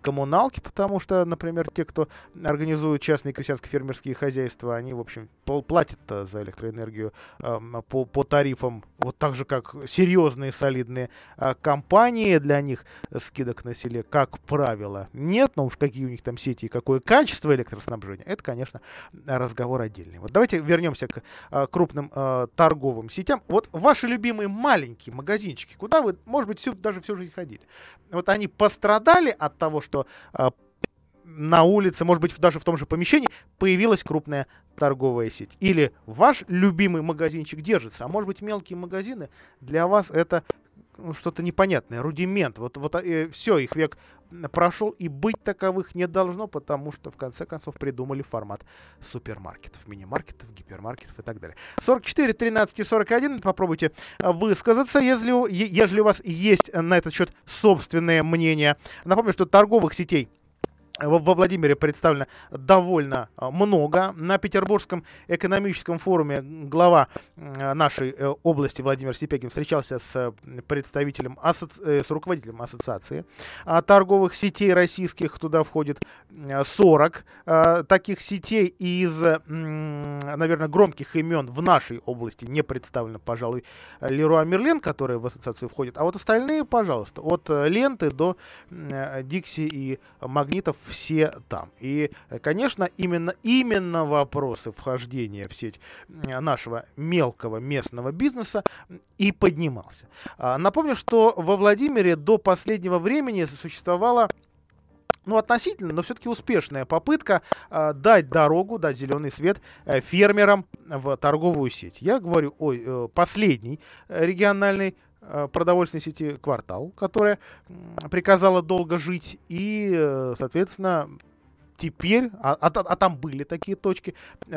коммуналке, потому что, например, те, кто организуют частные крестьянско-фермерские хозяйства, они, в общем, платят за электроэнергию по, по тарифам, вот так же, как серьезные, солидные компании, для них скидок на селе, как правило, нет, но уж какие у них там сети и какое качество электроснабжения, это, конечно, разговор отдельный. Вот давайте вернемся к а, крупным а, торговым сетям. Вот ваши любимые маленькие магазинчики, куда вы, может быть, всю, даже всю жизнь ходили, вот они пострадали от того, что а, на улице, может быть, даже в том же помещении появилась крупная торговая сеть. Или ваш любимый магазинчик держится, а может быть, мелкие магазины для вас это ну, что-то непонятное, рудимент. Вот, вот э, все, их век прошел, и быть таковых не должно, потому что в конце концов придумали формат супермаркетов, мини-маркетов, гипермаркетов и так далее. 44, 13 и 41, попробуйте э, высказаться, если, если у вас есть на этот счет собственное мнение. Напомню, что торговых сетей во Владимире представлено довольно а, много. На Петербургском экономическом форуме глава нашей э, области Владимир Сипегин встречался с представителем, асоци... Э, с руководителем ассоциации а, торговых сетей российских. Туда входит 40 а, таких сетей из, наверное, громких имен в нашей области не представлено, пожалуй, Леруа Мерлен, который в ассоциацию входит. А вот остальные, пожалуйста, от э, ленты до Дикси и Магнитов все там. И, конечно, именно, именно вопросы вхождения в сеть нашего мелкого местного бизнеса и поднимался. А, напомню, что во Владимире до последнего времени существовала ну, относительно, но все-таки успешная попытка э, дать дорогу, дать зеленый свет э, фермерам в торговую сеть. Я говорю о э, последней региональной Э, продовольственной сети «Квартал», которая приказала долго жить, и, э, соответственно, теперь, а, а, а там были такие точки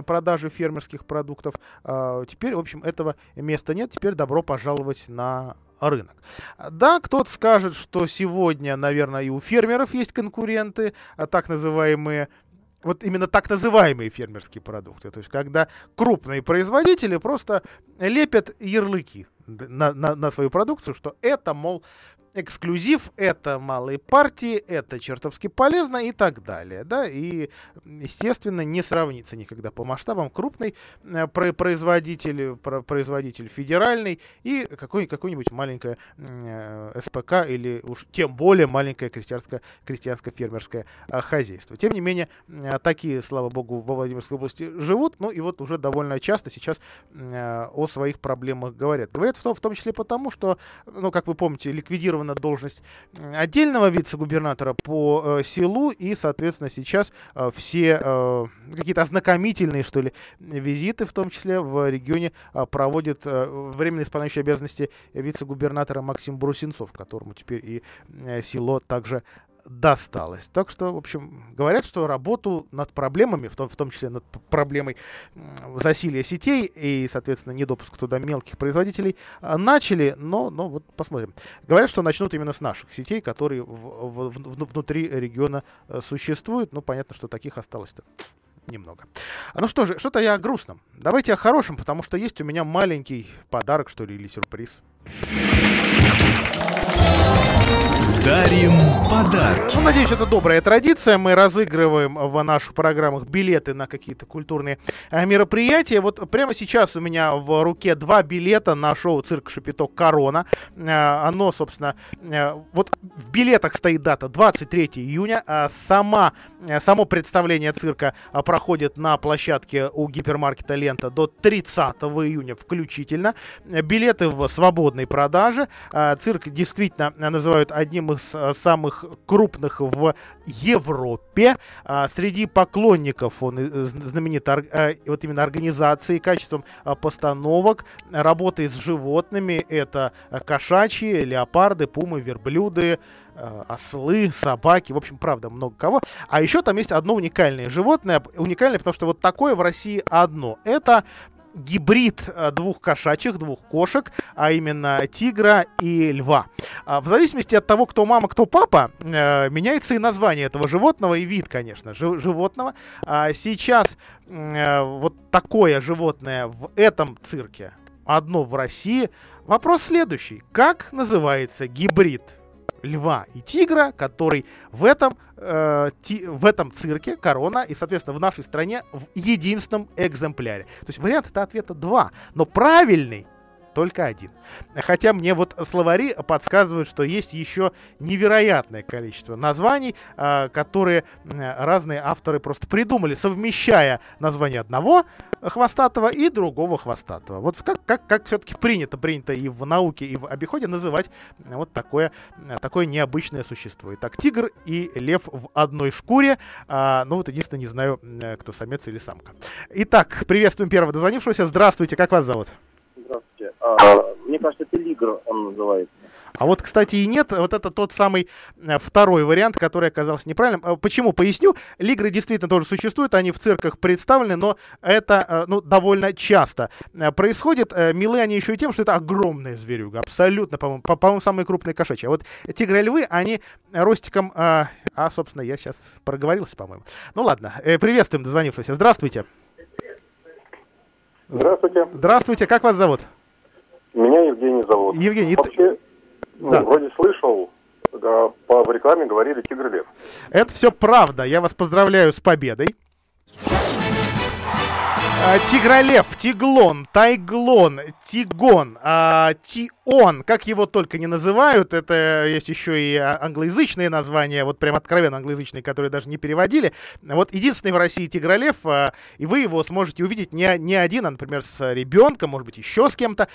продажи фермерских продуктов, а, теперь, в общем, этого места нет, теперь добро пожаловать на рынок. Да, кто-то скажет, что сегодня, наверное, и у фермеров есть конкуренты, а так называемые вот именно так называемые фермерские продукты. То есть, когда крупные производители просто лепят ярлыки на, на, на свою продукцию, что это, мол, эксклюзив, это малые партии, это чертовски полезно и так далее. Да? И, естественно, не сравнится никогда по масштабам крупный э, производитель, производитель федеральный и какой, какой-нибудь маленькое э, СПК или уж тем более маленькое крестьянское, крестьянско-фермерское э, хозяйство. Тем не менее, э, такие, слава богу, во Владимирской области живут, ну и вот уже довольно часто сейчас о своих проблемах говорят. Говорят в том, в том числе потому, что, ну, как вы помните, ликвидирован на должность отдельного вице-губернатора по э, селу, и, соответственно, сейчас э, все э, какие-то ознакомительные, что ли, визиты, в том числе в регионе, э, проводит э, временно исполняющий обязанности вице-губернатора Максим Брусенцов, которому теперь и э, село также досталось. Так что, в общем, говорят, что работу над проблемами, в том, в том числе над проблемой засилия сетей и, соответственно, недопуск туда мелких производителей, а, начали, но, но вот посмотрим. Говорят, что начнут именно с наших сетей, которые в, в, в, внутри региона э, существуют. Ну, понятно, что таких осталось-то немного. Ну что же, что-то я о грустном. Давайте о хорошем, потому что есть у меня маленький подарок, что ли, или сюрприз. Дарим подарки. Ну, надеюсь, это добрая традиция. Мы разыгрываем в наших программах билеты на какие-то культурные э, мероприятия. Вот прямо сейчас у меня в руке два билета на шоу «Цирк Шапито Корона». Э, оно, собственно, э, вот в билетах стоит дата 23 июня. Сама, само представление цирка проходит на площадке у гипермаркета «Лента» до 30 июня включительно. Билеты в свободной продаже. Цирк действительно называют одним из э, самых крупных в Европе. А, среди поклонников он э, знаменит э, вот именно организацией, качеством постановок, работой с животными. Это кошачьи, леопарды, пумы, верблюды, ослы, собаки, в общем, правда, много кого. А еще там есть одно уникальное животное, уникальное, потому что вот такое в России одно. Это гибрид э, двух кошачьих, двух кошек, а именно тигра и льва. А в зависимости от того, кто мама, кто папа, э, меняется и название этого животного, и вид, конечно, животного. А сейчас э, вот такое животное в этом цирке, одно в России. Вопрос следующий. Как называется гибрид льва и тигра, который в этом, э, ти, в этом цирке корона и, соответственно, в нашей стране в единственном экземпляре. То есть вариант это ответа два, но правильный только один. Хотя мне вот словари подсказывают, что есть еще невероятное количество названий, а, которые разные авторы просто придумали, совмещая название одного хвостатого и другого хвостатого. Вот как, как, как все-таки принято, принято и в науке, и в обиходе называть вот такое, такое необычное существо. Итак, тигр и лев в одной шкуре. А, ну вот единственное, не знаю, кто самец или самка. Итак, приветствуем первого дозвонившегося. Здравствуйте, как вас зовут? Здравствуйте. А, мне кажется, это Лигр он называется. А вот, кстати, и нет. Вот это тот самый э, второй вариант, который оказался неправильным. А почему? Поясню. Лигры действительно тоже существуют, они в цирках представлены, но это э, ну, довольно часто э, происходит. Милы они еще и тем, что это огромная зверюга. Абсолютно, по-моему, по-моему, самые крупные кошачьи. А вот тигры и львы, они ростиком... А, собственно, я сейчас проговорился, по-моему. Ну ладно, приветствуем дозвонившегося. Здравствуйте. Здравствуйте. Здравствуйте, как вас зовут? Меня Евгений зовут. Евгений, Вообще, ну, да. вроде слышал, да, по рекламе говорили «Тигр Лев». Это все правда. Я вас поздравляю с победой. А, Тигролев, Тиглон, Тайглон, Тигон, а, Тион, как его только не называют, это есть еще и англоязычные названия, вот прям откровенно англоязычные, которые даже не переводили. Вот единственный в России Тигролев, а, и вы его сможете увидеть не, не один, а, например, с ребенком, может быть, еще с кем-то,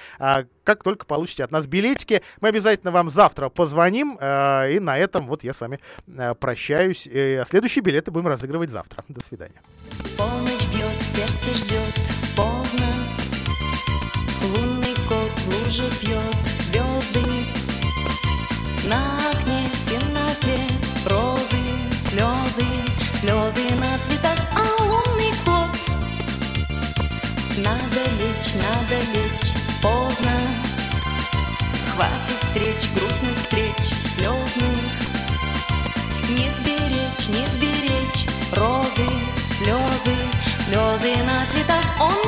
как только получите от нас билетики. Мы обязательно вам завтра позвоним, и на этом вот я с вами прощаюсь. И следующие билеты будем разыгрывать завтра. До свидания. Сердце ждет, поздно. Лунный кот лужи пьет, звезды. На окне в темноте розы, слезы Слезы на цветах, а лунный кот. Надо лечь, надо лечь, поздно. Хватит встреч, грустных встреч, слезных. Не сберечь, не сберечь розы, слезы, слезы на цветах. Он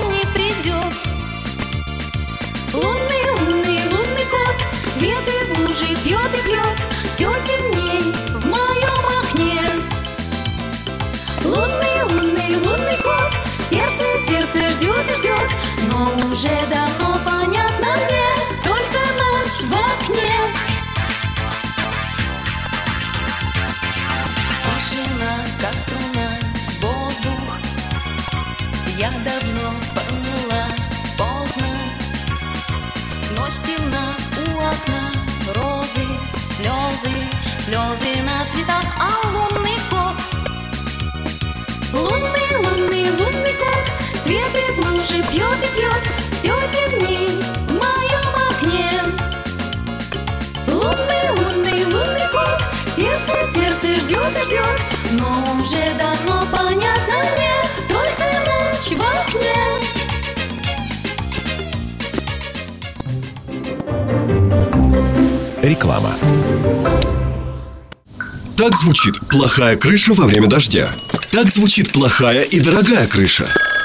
Я давно поняла, поздно. Ночь темна у окна, розы, слезы Слезы на цветах, а лунный кот. Лунный, лунный, лунный кот Свет из лужи пьет и пьет Все темней в моем окне. Лунный, лунный, лунный кот Сердце, сердце Но уже давно понятно Реклама. Так звучит плохая крыша во время дождя. Так звучит плохая и дорогая крыша.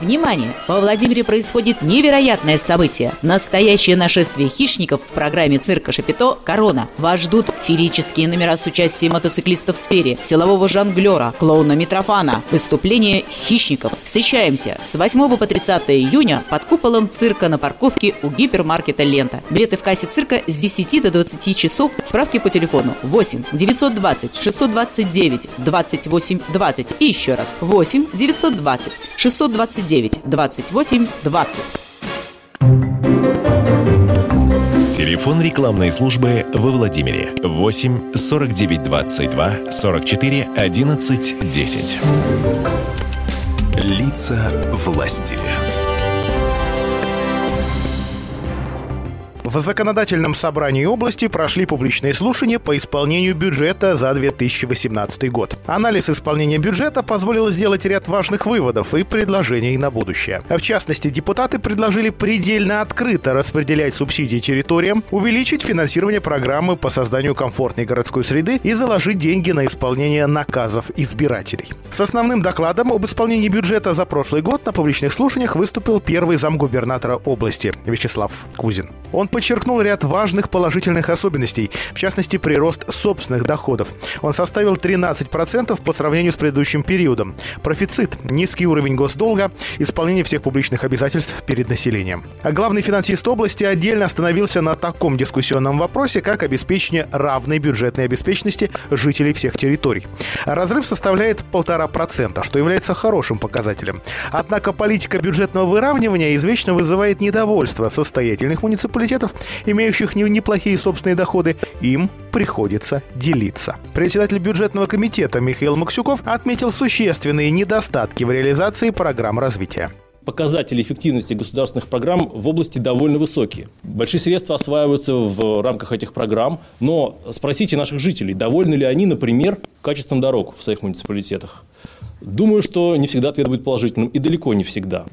Внимание! Во Владимире происходит невероятное событие. Настоящее нашествие хищников в программе цирка Шапито «Корона». Вас ждут феерические номера с участием мотоциклистов в сфере, силового жонглера, клоуна Митрофана, выступление хищников. Встречаемся с 8 по 30 июня под куполом цирка на парковке у гипермаркета «Лента». Билеты в кассе цирка с 10 до 20 часов. Справки по телефону 8 920 629 28 20 и еще раз 8 920 629 28 20. Телефон рекламной службы во Владимире 8 49 22 44 11 10. Лица власти. В законодательном собрании области прошли публичные слушания по исполнению бюджета за 2018 год. Анализ исполнения бюджета позволил сделать ряд важных выводов и предложений на будущее. В частности, депутаты предложили предельно открыто распределять субсидии территориям, увеличить финансирование программы по созданию комфортной городской среды и заложить деньги на исполнение наказов избирателей. С основным докладом об исполнении бюджета за прошлый год на публичных слушаниях выступил первый замгубернатора области Вячеслав Кузин. Он подчеркнул ряд важных положительных особенностей, в частности, прирост собственных доходов. Он составил 13% по сравнению с предыдущим периодом. Профицит, низкий уровень госдолга, исполнение всех публичных обязательств перед населением. А главный финансист области отдельно остановился на таком дискуссионном вопросе, как обеспечение равной бюджетной обеспеченности жителей всех территорий. Разрыв составляет 1,5%, что является хорошим показателем. Однако политика бюджетного выравнивания извечно вызывает недовольство состоятельных муниципалитетов, имеющих неплохие собственные доходы, им приходится делиться. Председатель бюджетного комитета Михаил Максюков отметил существенные недостатки в реализации программ развития показатели эффективности государственных программ в области довольно высокие. Большие средства осваиваются в рамках этих программ, но спросите наших жителей, довольны ли они, например, качеством дорог в своих муниципалитетах. Думаю, что не всегда ответ будет положительным и далеко не всегда.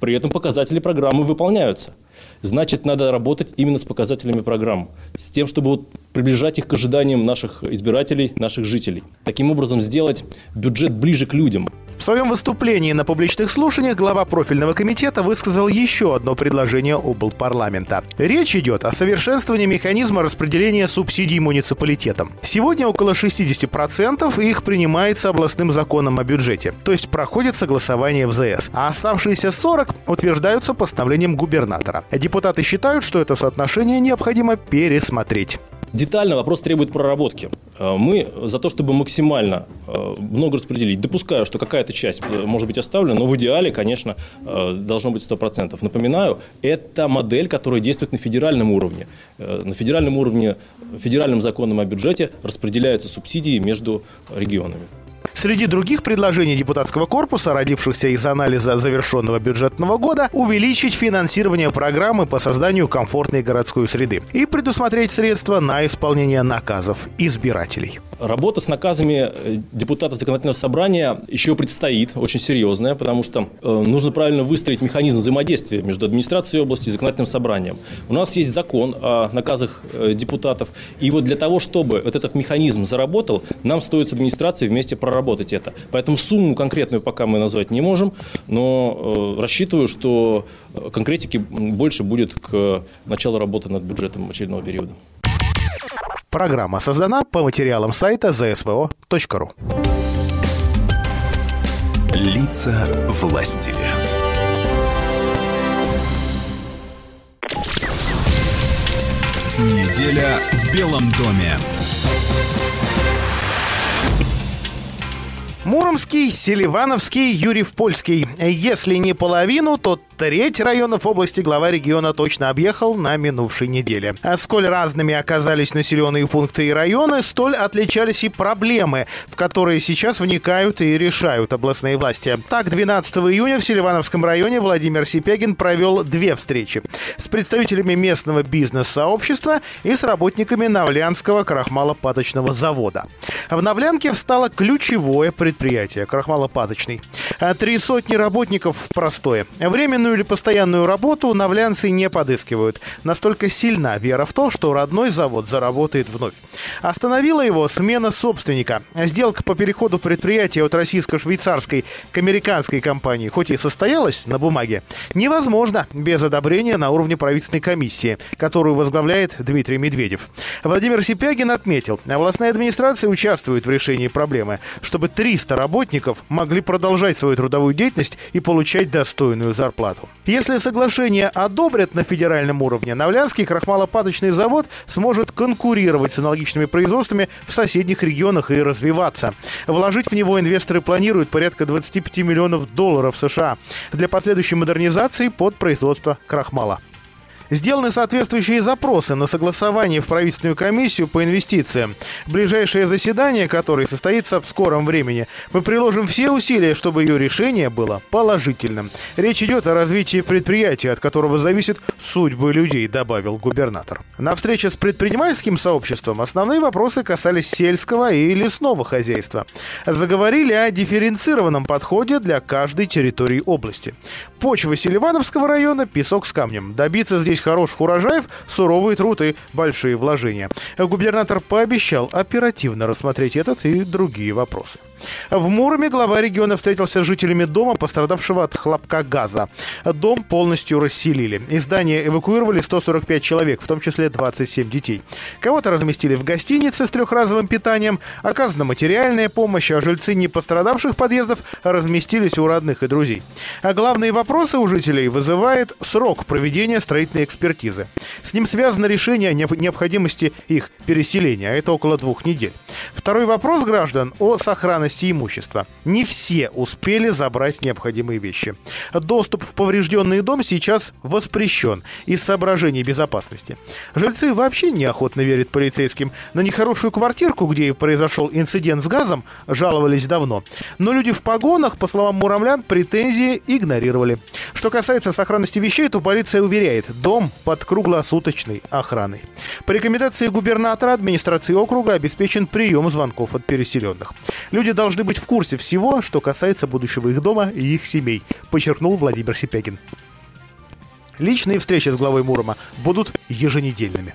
При этом показатели программы выполняются. Значит, надо работать именно с показателями программ, с тем, чтобы вот приближать их к ожиданиям наших избирателей, наших жителей. Таким образом, сделать бюджет ближе к людям. В своем выступлении на публичных слушаниях глава профильного комитета высказал еще одно предложение облпарламента. Речь идет о совершенствовании механизма распределения субсидий муниципалитетам. Сегодня около 60% их принимается областным законом о бюджете, то есть проходит согласование в ЗС, а оставшиеся 40 утверждаются постановлением губернатора. Депутаты считают, что это соотношение необходимо пересмотреть. Детально вопрос требует проработки. Э, мы за то, чтобы максимально э, много распределить. Допускаю, что какая-то часть э, может быть оставлена, но в идеале, конечно, должно быть 100%. Напоминаю, это модель, которая действует на федеральном уровне. На федеральном уровне, федеральным законом о бюджете распределяются субсидии между регионами. Среди других предложений депутатского корпуса, родившихся из анализа завершенного бюджетного года, увеличить финансирование программы по созданию комфортной городской среды и предусмотреть средства на исполнение наказов избирателей. Работа с наказами э, депутатов законодательного собрания еще предстоит, очень серьезная, потому что э, нужно правильно выстроить механизм взаимодействия между администрацией области и законодательным собранием. У нас есть закон о наказах э, депутатов, и вот для того, чтобы вот этот механизм заработал, нам стоит с администрацией вместе проработать проработать это. Поэтому сумму конкретную пока мы назвать не можем, но э, рассчитываю, что э, конкретики больше будет к началу работы над бюджетом очередного периода. Программа создана по материалам сайта zsvo.ru. Лица власти. Неделя в Белом доме. Муромский, Селивановский, Юрьев-Польский. Если не половину, то треть районов области глава региона точно объехал на минувшей неделе. А сколь разными оказались населенные пункты и районы, столь отличались и проблемы, в которые сейчас вникают и решают областные власти. Так, 12 июня в Селивановском районе Владимир Сипягин провел две встречи с представителями местного бизнес-сообщества и с работниками Навлянского крахмалопаточного завода. В Навлянке встало ключевое предприятие крахмалопаточный. А три сотни работников простое. Временную или постоянную работу навлянцы не подыскивают. Настолько сильна вера в то, что родной завод заработает вновь. Остановила его смена собственника. Сделка по переходу предприятия от российско-швейцарской к американской компании, хоть и состоялась на бумаге, невозможно без одобрения на уровне правительственной комиссии, которую возглавляет Дмитрий Медведев. Владимир Сипягин отметил, областная администрация участвует в решении проблемы, чтобы 300 300 работников могли продолжать свою трудовую деятельность и получать достойную зарплату. Если соглашение одобрят на федеральном уровне, Навлянский крахмалопаточный завод сможет конкурировать с аналогичными производствами в соседних регионах и развиваться. Вложить в него инвесторы планируют порядка 25 миллионов долларов США для последующей модернизации под производство крахмала. Сделаны соответствующие запросы на согласование в правительственную комиссию по инвестициям. Ближайшее заседание, которое состоится в скором времени, мы приложим все усилия, чтобы ее решение было положительным. Речь идет о развитии предприятия, от которого зависит судьбы людей, добавил губернатор. На встрече с предпринимательским сообществом основные вопросы касались сельского и лесного хозяйства. Заговорили о дифференцированном подходе для каждой территории области. Почва Селивановского района – песок с камнем. Добиться здесь хороших урожаев, суровый труд и большие вложения. Губернатор пообещал оперативно рассмотреть этот и другие вопросы. В Муроме глава региона встретился с жителями дома, пострадавшего от хлопка газа. Дом полностью расселили. Из здания эвакуировали 145 человек, в том числе 27 детей. Кого-то разместили в гостинице с трехразовым питанием, оказана материальная помощь, а жильцы не пострадавших подъездов разместились у родных и друзей. А главные вопросы у жителей вызывает срок проведения строительной экспертизы. С ним связано решение о необходимости их переселения, а это около двух недель. Второй вопрос граждан о сохранности имущества. Не все успели забрать необходимые вещи. Доступ в поврежденный дом сейчас воспрещен из соображений безопасности. Жильцы вообще неохотно верят полицейским. На нехорошую квартирку, где произошел инцидент с газом, жаловались давно. Но люди в погонах, по словам муромлян, претензии игнорировали. Что касается сохранности вещей, то полиция уверяет, дом под круглосуточной охраной. По рекомендации губернатора администрации округа обеспечен прием звонков от переселенных. Люди должны быть в курсе всего, что касается будущего их дома и их семей, подчеркнул Владимир Сипягин. Личные встречи с главой Мурома будут еженедельными.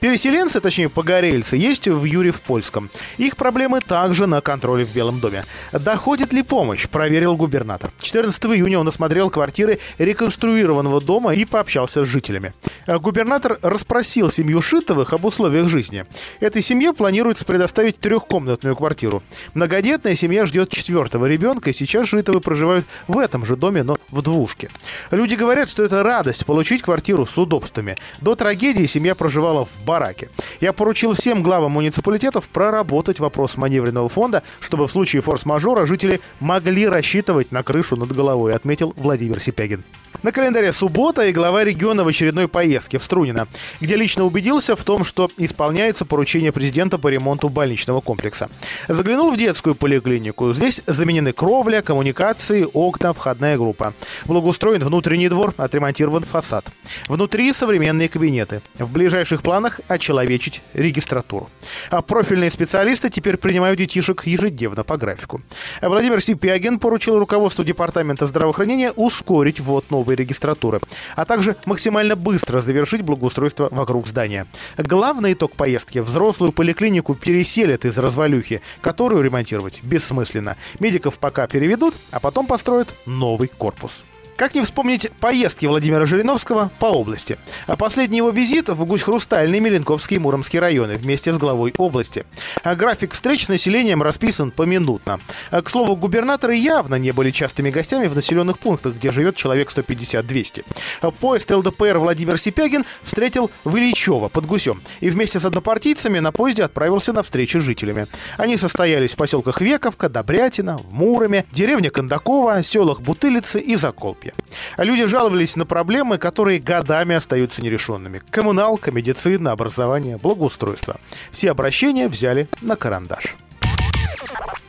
Переселенцы, точнее погорельцы, есть в Юрьев-Польском. Их проблемы также на контроле в Белом доме. Доходит ли помощь, проверил губернатор. 14 июня он осмотрел квартиры реконструированного дома и пообщался с жителями. Губернатор расспросил семью Шитовых об условиях жизни. Этой семье планируется предоставить трехкомнатную квартиру. Многодетная семья ждет четвертого ребенка, и сейчас Шитовы проживают в этом же доме, но в двушке. Люди говорят, что это радость получить квартиру с удобствами. До трагедии семья проживала в бараке. Я поручил всем главам муниципалитетов проработать вопрос маневренного фонда, чтобы в случае форс-мажора жители могли рассчитывать на крышу над головой, отметил Владимир Сипягин. На календаре суббота и глава региона в очередной поездке в Струнино, где лично убедился в том, что исполняется поручение президента по ремонту больничного комплекса. Заглянул в детскую поликлинику. Здесь заменены кровля, коммуникации, окна, входная группа. Благоустроен внутренний двор, отремонтирован фасад. Внутри современные кабинеты. В ближайших планах как очеловечить регистратуру. А профильные специалисты теперь принимают детишек ежедневно по графику. Владимир Сипягин поручил руководству Департамента здравоохранения ускорить ввод новой регистратуры, а также максимально быстро завершить благоустройство вокруг здания. Главный итог поездки – взрослую поликлинику переселят из развалюхи, которую ремонтировать бессмысленно. Медиков пока переведут, а потом построят новый корпус. Как не вспомнить поездки Владимира Жириновского по области? А последний его визит в Гусь-Хрустальный, Меленковский и Муромский районы вместе с главой области. А график встреч с населением расписан поминутно. А, к слову, губернаторы явно не были частыми гостями в населенных пунктах, где живет человек 150-200. А поезд ЛДПР Владимир Сипягин встретил в Ильичево под Гусем и вместе с однопартийцами на поезде отправился на встречу с жителями. Они состоялись в поселках Вековка, Добрятина, в Муроме, деревне Кондакова, селах Бутылицы и Заколпье. А люди жаловались на проблемы, которые годами остаются нерешенными. Коммуналка, медицина, образование, благоустройство. Все обращения взяли на карандаш.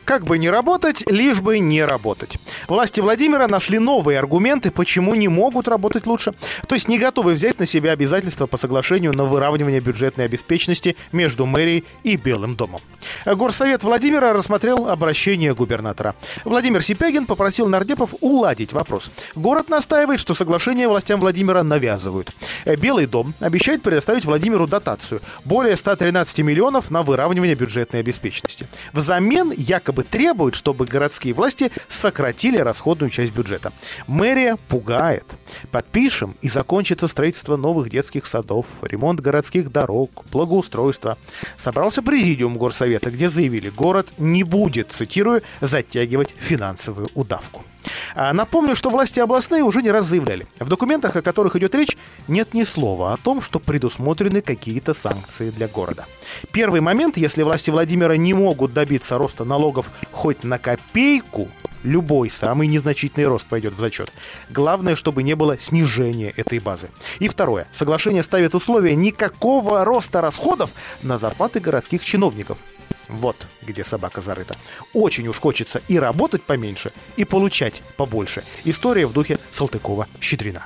Как бы не работать, лишь бы не работать. Власти Владимира нашли новые аргументы, почему не могут работать лучше. То есть не готовы взять на себя обязательства по соглашению на выравнивание бюджетной обеспеченности между мэрией и Белым домом. Горсовет Владимира рассмотрел обращение губернатора. Владимир Сипягин попросил нардепов уладить вопрос. Город настаивает, что соглашение властям Владимира навязывают. Белый дом обещает предоставить Владимиру дотацию – более 113 миллионов на выравнивание бюджетной обеспеченности. Взамен якобы якобы требует, чтобы городские власти сократили расходную часть бюджета. Мэрия пугает. Подпишем, и закончится строительство новых детских садов, ремонт городских дорог, благоустройство. Собрался президиум горсовета, где заявили, город не будет, цитирую, затягивать финансовую удавку. А напомню, что власти областные уже не раз заявляли. В документах, о которых идет речь, нет ни слова о том, что предусмотрены какие-то санкции для города. Первый момент, если власти Владимира не могут добиться роста налогов хоть на копейку, любой самый незначительный рост пойдет в зачет. Главное, чтобы не было снижения этой базы. И второе. Соглашение ставит условия никакого роста расходов на зарплаты городских чиновников. Вот где собака зарыта. Очень уж хочется и работать поменьше, и получать побольше. История в духе Салтыкова-Щедрина.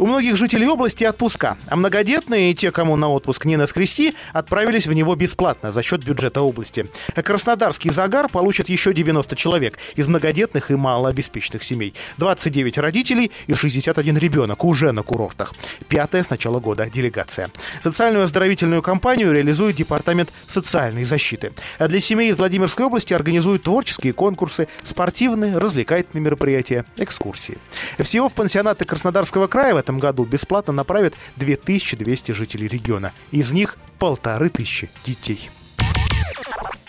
У многих жителей области отпуска, а многодетные и те, кому на отпуск не наскрести, отправились в него бесплатно за счет бюджета области. Краснодарский загар получит еще 90 человек из многодетных и малообеспеченных семей. 29 родителей и 61 ребенок уже на курортах. Пятая с начала года делегация. Социальную оздоровительную кампанию реализует Департамент социальной защиты. А для семей из Владимирской области организуют творческие конкурсы, спортивные, развлекательные мероприятия, экскурсии. Всего в пансионаты Краснодарского края в этом году бесплатно направят 2200 жителей региона. Из них полторы тысячи детей.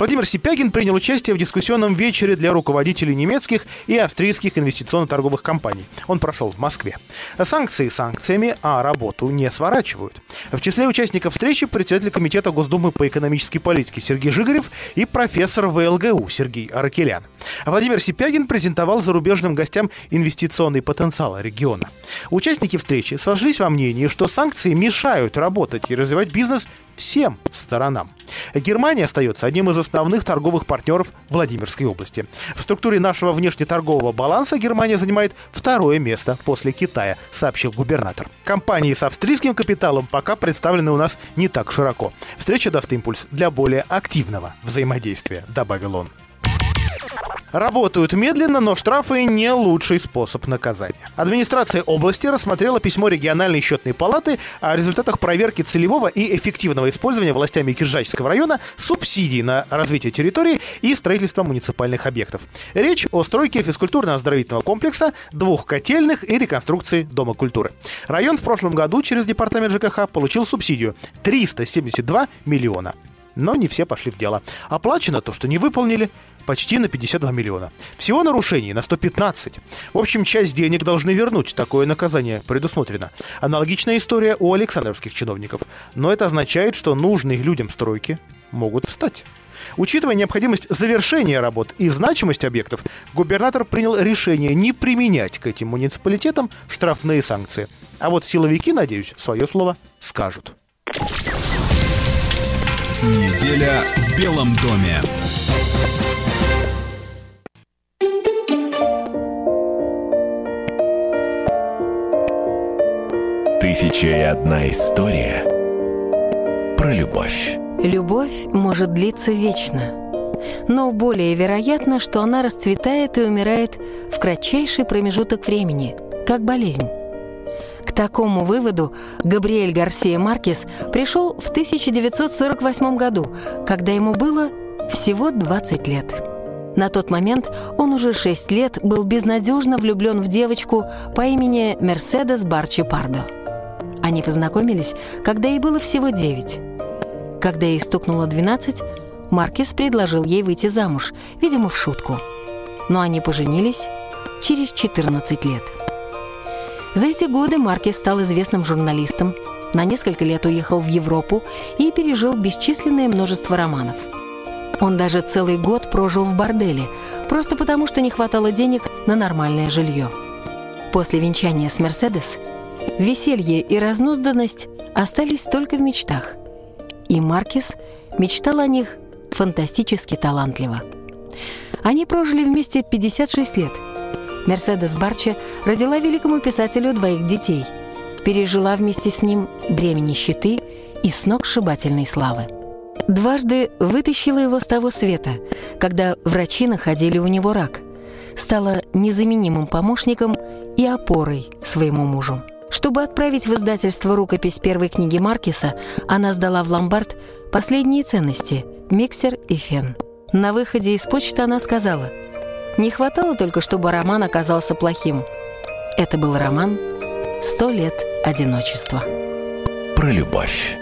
Владимир Сипягин принял участие в дискуссионном вечере для руководителей немецких и австрийских инвестиционно-торговых компаний. Он прошел в Москве. Санкции санкциями, а работу не сворачивают. В числе участников встречи председатель Комитета Госдумы по экономической политике Сергей Жигарев и профессор ВЛГУ Сергей Аракелян. Владимир Сипягин презентовал зарубежным гостям инвестиционный потенциал региона. Участники встречи сошлись во мнении, что санкции мешают работать и развивать бизнес всем сторонам. Германия остается одним из основных торговых партнеров Владимирской области. В структуре нашего внешнеторгового баланса Германия занимает второе место после Китая, сообщил губернатор. Компании с австрийским капиталом пока представлены у нас не так широко. Встреча даст импульс для более активного взаимодействия, добавил он. Работают медленно, но штрафы не лучший способ наказания. Администрация области рассмотрела письмо региональной счетной палаты о результатах проверки целевого и эффективного использования властями Киржачского района субсидий на развитие территории и строительство муниципальных объектов. Речь о стройке физкультурно-оздоровительного комплекса, двух котельных и реконструкции Дома культуры. Район в прошлом году через департамент ЖКХ получил субсидию 372 миллиона. Но не все пошли в дело. Оплачено то, что не выполнили, почти на 52 миллиона. Всего нарушений на 115. В общем, часть денег должны вернуть. Такое наказание предусмотрено. Аналогичная история у Александровских чиновников. Но это означает, что нужные людям стройки могут встать. Учитывая необходимость завершения работ и значимость объектов, губернатор принял решение не применять к этим муниципалитетам штрафные санкции. А вот силовики, надеюсь, свое слово скажут. Неделя в Белом доме. Тысяча и одна история любовь. Любовь может длиться вечно. Но более вероятно, что она расцветает и умирает в кратчайший промежуток времени, как болезнь. К такому выводу Габриэль Гарсия Маркес пришел в 1948 году, когда ему было всего 20 лет. На тот момент он уже 6 лет был безнадежно влюблен в девочку по имени Мерседес Барчи Пардо. Они познакомились, когда ей было всего 9. Когда ей стукнуло 12, Маркес предложил ей выйти замуж, видимо, в шутку. Но они поженились через 14 лет. За эти годы Маркес стал известным журналистом, на несколько лет уехал в Европу и пережил бесчисленное множество романов. Он даже целый год прожил в борделе, просто потому что не хватало денег на нормальное жилье. После венчания с Мерседес веселье и разнузданность остались только в мечтах. И Маркес мечтал о них фантастически талантливо. Они прожили вместе 56 лет – Мерседес Барча родила великому писателю двоих детей, пережила вместе с ним бремя нищеты и сногсшибательной славы. Дважды вытащила его с того света, когда врачи находили у него рак. Стала незаменимым помощником и опорой своему мужу. Чтобы отправить в издательство рукопись первой книги Маркиса, она сдала в ломбард последние ценности – миксер и фен. На выходе из почты она сказала – не хватало только, чтобы роман оказался плохим. Это был роман «Сто лет одиночества». Про любовь.